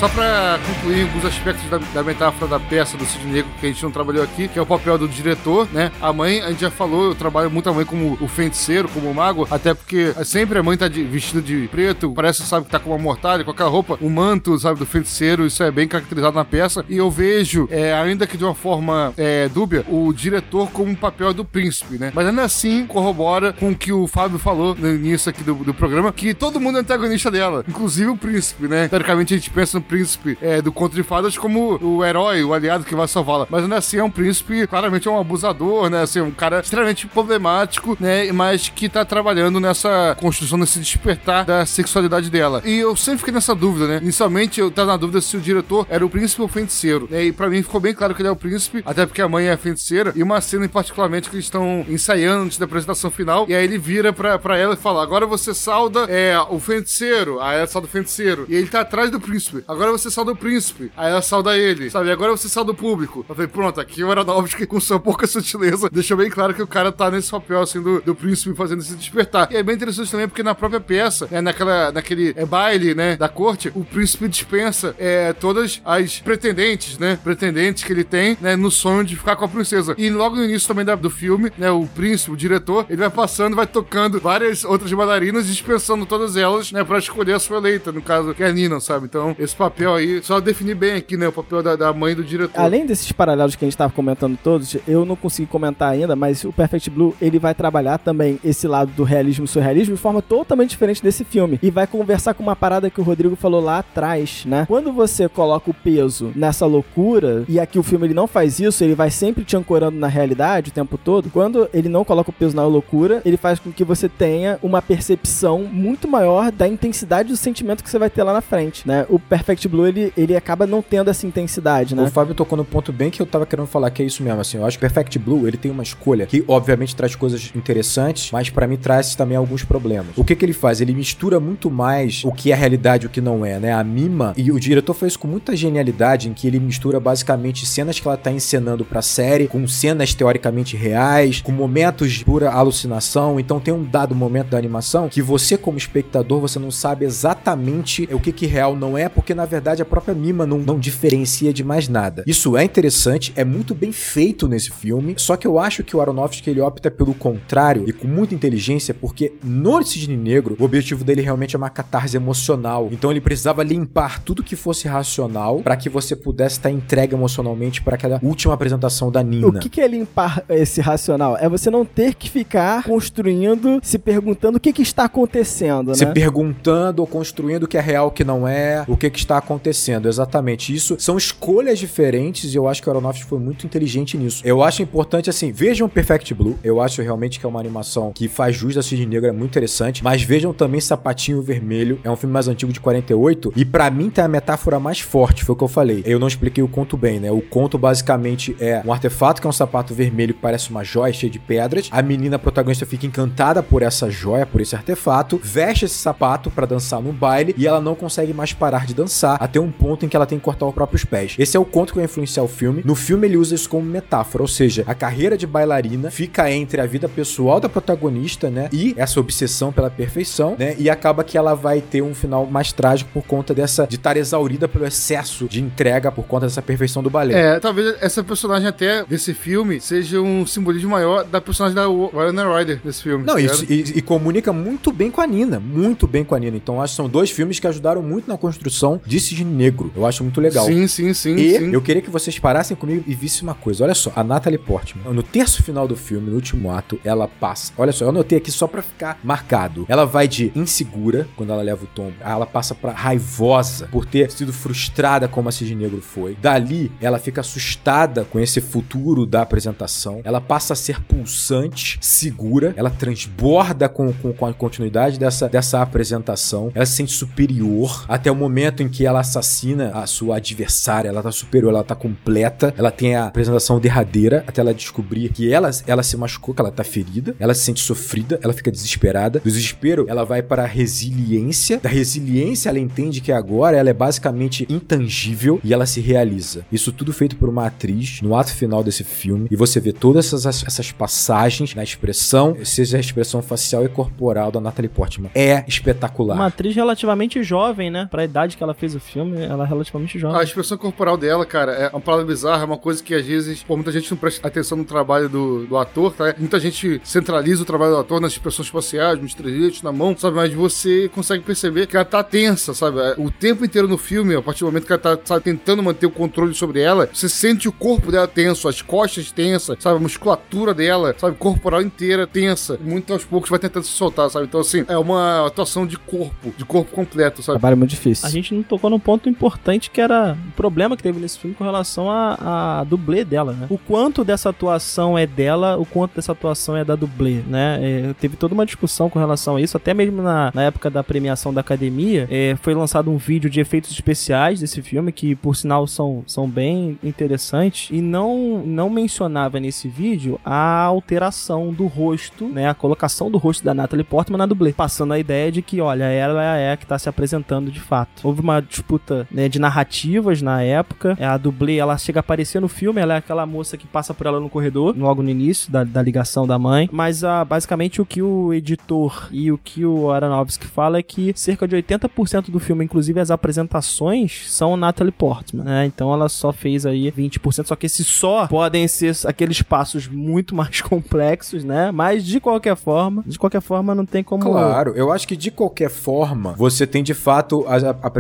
Só pra concluir alguns aspectos da, da metáfora da peça do Cisne Negro que a gente não trabalhou aqui, que é o papel do diretor, né? A mãe, a gente já falou, eu trabalho muito a mãe como o feiticeiro, como o mago, até porque sempre a mãe tá de, vestida de preto, parece, sabe, que tá com uma mortalha, com aquela roupa, o manto, sabe, do feiticeiro, isso é bem caracterizado na peça. E eu vejo, é, ainda que de uma forma é, dúbia, o diretor como um papel do príncipe, né? Mas ainda assim corrobora com o que o Fábio falou no início aqui do, do programa, que todo mundo é antagonista dela, inclusive o príncipe, né? Teoricamente a gente pensa no príncipe é, do Conto de Fadas como o herói, o aliado que vai salvá-la. Mas ainda assim é um príncipe, claramente é um abusador, né? Assim, um cara extremamente problemático, né? Mas que tá trabalhando nessa construção, nesse despertar da sexualidade dela. E eu sempre fiquei nessa dúvida, né? Inicialmente eu tava na dúvida se o diretor era o príncipe ou o feiticeiro. Né? E pra mim ficou bem claro que ele é o príncipe, até porque a mãe é feiticeira. E uma cena em particularmente que eles estão ensaiando antes da apresentação final. E aí ele vira pra, pra ela e fala: Agora você salda é, o feiticeiro. Aí ela salda o feiticeiro. E ele tá atrás do príncipe. Agora você salda o príncipe. Aí ela salda ele. Sabe? Agora você salda o público. Eu falei: Pronto, aqui o Aronofsky, com sua pouca sutileza, deixou bem claro que o cara tá nesse papel assim do, do príncipe fazendo esse despertar. E é bem interessante também porque na própria peça, né, naquela, naquele é, baile, né, da corte, o príncipe dispensa é, todas as pretendentes, né, pretendentes que ele tem, né, no sonho de ficar com a princesa. E logo no início também da- do filme, né, o príncipe, o diretor, ele vai passando, vai tocando várias outras bailarinas, dispensando todas elas, né, pra escolher a sua eleita, no caso, que é a Nina, sabe? Então, esse papel papel aí, só definir bem aqui, né, o papel da, da mãe do diretor. Além desses paralelos que a gente tava comentando todos, eu não consegui comentar ainda, mas o Perfect Blue, ele vai trabalhar também esse lado do realismo e surrealismo de forma totalmente diferente desse filme. E vai conversar com uma parada que o Rodrigo falou lá atrás, né? Quando você coloca o peso nessa loucura, e aqui o filme ele não faz isso, ele vai sempre te ancorando na realidade o tempo todo. Quando ele não coloca o peso na loucura, ele faz com que você tenha uma percepção muito maior da intensidade do sentimento que você vai ter lá na frente, né? O Perfect Blue, ele, ele acaba não tendo essa intensidade, né? O Fábio tocou no ponto bem que eu tava querendo falar, que é isso mesmo, assim, eu acho que Perfect Blue, ele tem uma escolha que, obviamente, traz coisas interessantes, mas pra mim traz também alguns problemas. O que que ele faz? Ele mistura muito mais o que é realidade e o que não é, né? A mima, e o diretor isso com muita genialidade, em que ele mistura basicamente cenas que ela tá encenando pra série, com cenas teoricamente reais, com momentos de pura alucinação, então tem um dado momento da animação que você, como espectador, você não sabe exatamente o que que real não é, porque na verdade a própria mima não, não diferencia de mais nada. Isso é interessante, é muito bem feito nesse filme, só que eu acho que o Aronofsky ele opta pelo contrário e com muita inteligência, porque no Cisne Negro o objetivo dele realmente é uma catarse emocional. Então ele precisava limpar tudo que fosse racional para que você pudesse estar entregue emocionalmente para aquela última apresentação da Nina. O que, que é limpar esse racional? É você não ter que ficar construindo, se perguntando o que, que está acontecendo, Se né? perguntando ou construindo o que é real, o que não é, o que, que está acontecendo. Exatamente. Isso são escolhas diferentes e eu acho que o Aronofsky foi muito inteligente nisso. Eu acho importante, assim, vejam Perfect Blue. Eu acho realmente que é uma animação que faz jus a Cisne Negro, é muito interessante. Mas vejam também Sapatinho Vermelho. É um filme mais antigo de 48. E pra mim tem a metáfora mais forte, foi o que eu falei. Eu não expliquei o conto bem, né? O conto basicamente é um artefato que é um sapato vermelho que parece uma joia cheia de pedras. A menina protagonista fica encantada por essa joia, por esse artefato, veste esse sapato pra dançar no baile e ela não consegue mais parar de dançar até um ponto em que ela tem que cortar os próprios pés. Esse é o conto que vai influenciar o filme. No filme ele usa isso como metáfora, ou seja, a carreira de bailarina fica entre a vida pessoal da protagonista, né, e essa obsessão pela perfeição, né, e acaba que ela vai ter um final mais trágico por conta dessa de estar exaurida pelo excesso de entrega por conta dessa perfeição do balé. É, talvez essa personagem até desse filme seja um simbolismo maior da personagem da Winona Ryder desse filme. Não, tá isso, e, e comunica muito bem com a Nina, muito bem com a Nina. Então acho que são dois filmes que ajudaram muito na construção de Cisne Negro. Eu acho muito legal. Sim, sim, sim, E sim. eu queria que vocês parassem comigo e vissem uma coisa. Olha só, a Natalie Portman, no terço final do filme, no último ato, ela passa. Olha só, eu anotei aqui só pra ficar marcado. Ela vai de insegura, quando ela leva o tombo, ela passa pra raivosa por ter sido frustrada como a Cisne Negro foi. Dali, ela fica assustada com esse futuro da apresentação. Ela passa a ser pulsante, segura, ela transborda com, com, com a continuidade dessa, dessa apresentação. Ela se sente superior até o momento em que ela assassina a sua adversária. Ela tá superior, ela tá completa. Ela tem a apresentação derradeira até ela descobrir que ela, ela se machucou, que ela tá ferida. Ela se sente sofrida, ela fica desesperada. Do desespero, ela vai para a resiliência. Da resiliência, ela entende que agora ela é basicamente intangível e ela se realiza. Isso tudo feito por uma atriz no ato final desse filme. E você vê todas essas, essas passagens na expressão, seja a expressão facial e corporal da Natalie Portman. É espetacular. Uma atriz relativamente jovem, né? Pra idade que ela fez o filme, ela é relativamente jovem. A expressão corporal dela, cara, é uma palavra bizarra, é uma coisa que às vezes, pô, muita gente não presta atenção no trabalho do, do ator, tá? Muita gente centraliza o trabalho do ator nas expressões faciais, nos trejeitos, na mão, sabe? Mas você consegue perceber que ela tá tensa, sabe? O tempo inteiro no filme, a partir do momento que ela tá sabe, tentando manter o controle sobre ela, você sente o corpo dela tenso, as costas tensas, sabe? A musculatura dela, sabe? Corporal inteira tensa. Muito aos poucos vai tentando se soltar, sabe? Então, assim, é uma atuação de corpo, de corpo completo, sabe? Trabalho muito difícil. A gente não tocou num ponto importante que era o problema que teve nesse filme com relação à, dublê dela, né? O quanto dessa atuação é dela, o quanto dessa atuação é da dublê, né? É, teve toda uma discussão com relação a isso, até mesmo na, na época da premiação da academia, é, foi lançado um vídeo de efeitos especiais desse filme, que por sinal são, são bem interessantes, e não, não mencionava nesse vídeo a alteração do rosto, né? A colocação do rosto da Natalie Portman na dublê, passando a ideia de que, olha, ela é a que tá se apresentando de fato. Houve uma disputa né, de narrativas na época. É, A dublê, ela chega a aparecer no filme, ela é aquela moça que passa por ela no corredor, logo no início da, da ligação da mãe. Mas ah, basicamente o que o editor e o que o Aronofsky fala é que cerca de 80% do filme, inclusive as apresentações, são Natalie Portman, né? Então ela só fez aí 20%, só que esses só podem ser aqueles passos muito mais complexos, né? Mas de qualquer forma, de qualquer forma não tem como Claro, eu acho que de qualquer forma, você tem de fato a, a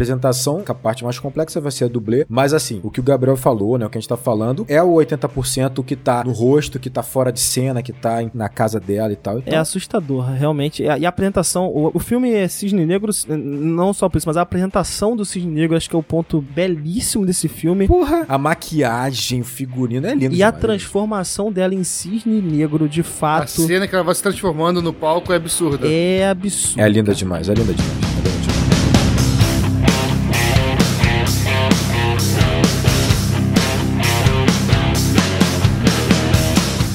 atuação, que a parte mais complexa vai ser a dublê, mas assim, o que o Gabriel falou, né, o que a gente tá falando, é o 80% que tá no rosto, que tá fora de cena, que tá na casa dela e tal. Então, É assustador, realmente. E a, e a apresentação, o, o filme é Cisne Negro, não só por isso, mas a apresentação do Cisne Negro, acho que é o ponto belíssimo desse filme. porra, a maquiagem, o figurino é lindo E a demais. transformação dela em Cisne Negro, de A fato, cena que ela vai se transformando no palco é absurda. é absurdo. É demais, é linda demais. É linda demais.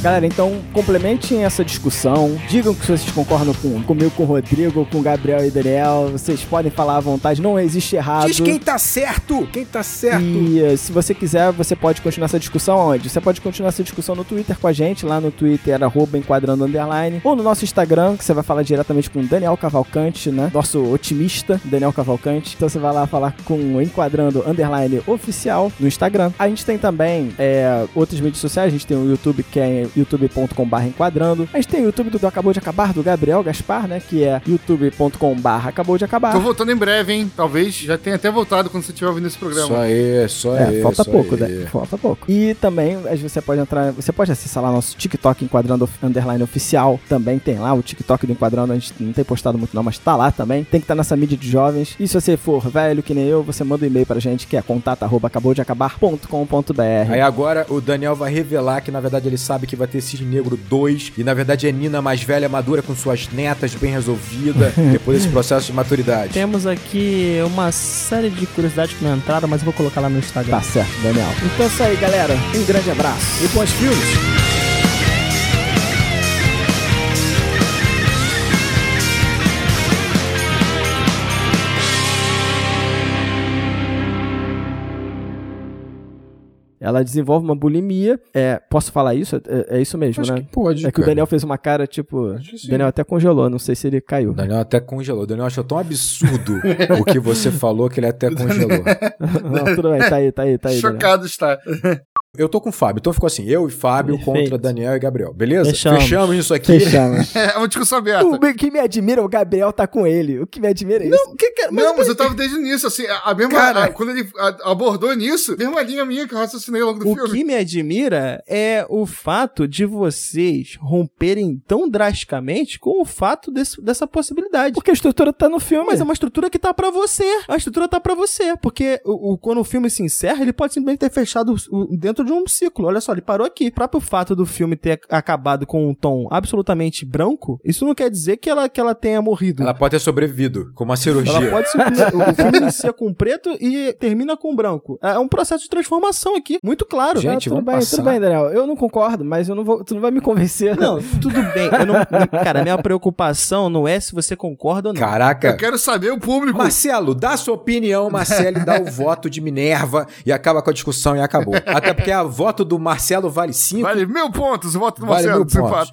Galera, então complementem essa discussão. Digam que vocês concordam com, comigo, com o Rodrigo, com o Gabriel e Daniel. Vocês podem falar à vontade, não existe errado. Diz quem tá certo! Quem tá certo! E eh, se você quiser, você pode continuar essa discussão onde? Você pode continuar essa discussão no Twitter com a gente, lá no Twitter, arroba enquadrando underline, ou no nosso Instagram, que você vai falar diretamente com o Daniel Cavalcante, né? Nosso otimista, Daniel Cavalcante. Então você vai lá falar com o enquadrando underline oficial no Instagram. A gente tem também é, outras mídias sociais, a gente tem o YouTube, que é youtube.com.br enquadrando. A gente tem o YouTube do Acabou de Acabar, do Gabriel Gaspar, né? Que é youtube.com.br Acabou de Acabar. Tô voltando em breve, hein? Talvez já tenha até voltado quando você estiver ouvindo esse programa. Só aí, só É, aí. falta só pouco, aí. né? Falta pouco. E também às vezes você pode entrar, você pode acessar lá nosso TikTok Enquadrando Underline Oficial. Também tem lá o TikTok do Enquadrando, a gente não tem postado muito não, mas tá lá também. Tem que estar nessa mídia de jovens. E se você for velho que nem eu, você manda um e-mail pra gente que é contato arroba acabou de acabar.com.br. Aí agora o Daniel vai revelar que na verdade ele sabe que vai ter Cisne Negro 2 e na verdade é Nina mais velha, madura com suas netas bem resolvida depois desse processo de maturidade. Temos aqui uma série de curiosidades que não entraram, mas eu vou colocar lá no Instagram. Tá certo, Daniel. Então é isso aí, galera. Um grande abraço. E bons filmes. Ela desenvolve uma bulimia. É, posso falar isso? É, é isso mesmo, Acho né? que pode. É que o cara. Daniel fez uma cara, tipo. O Daniel até congelou, não sei se ele caiu. O Daniel até congelou. O Daniel achou tão absurdo o que você falou que ele até congelou. Não, tudo bem, tá aí, tá aí, tá aí. Daniel. Chocado está. Eu tô com o Fábio, então ficou assim: eu e Fábio Perfeito. contra Daniel e Gabriel, beleza? Fechamos. isso aqui. Fechamos. É uma discussão aberta. O que me admira, o Gabriel tá com ele. O que me admira é isso. O que que é? não, mas eu tava desde o início, assim, a, a mesma. Cara. a- quando ele a- abordou nisso, mesma linha minha que eu raciocinei ao longo do O filme. que me admira é o fato de vocês romperem tão drasticamente com o fato desse- dessa possibilidade. Porque a estrutura tá no filme. Mas é uma estrutura que tá pra você. A estrutura tá pra você. Porque o, o- quando o filme se encerra, ele pode simplesmente ter fechado o- o- dentro de um ciclo. Olha só, ele parou aqui. O próprio fato do filme ter acabado com um tom absolutamente branco, isso não quer dizer que ela, que ela tenha morrido. Ela pode ter sobrevivido com uma cirurgia. Ela pode simplesmente. o filme inicia com preto e termina com branco. É um processo de transformação aqui, muito claro. Gente, Ah, tudo vamos bem, passar. tudo bem, Daniel. Eu não concordo, mas eu não vou, tu não vai me convencer. Não, tudo bem. Eu não, cara, minha preocupação não é se você concorda ou não. Caraca. Eu quero saber o público. Marcelo, dá sua opinião, Marcelo, e dá o voto de Minerva e acaba com a discussão e acabou. Até porque voto do Marcelo vale 5. Vale mil pontos o voto do vale Marcelo, mil pontos.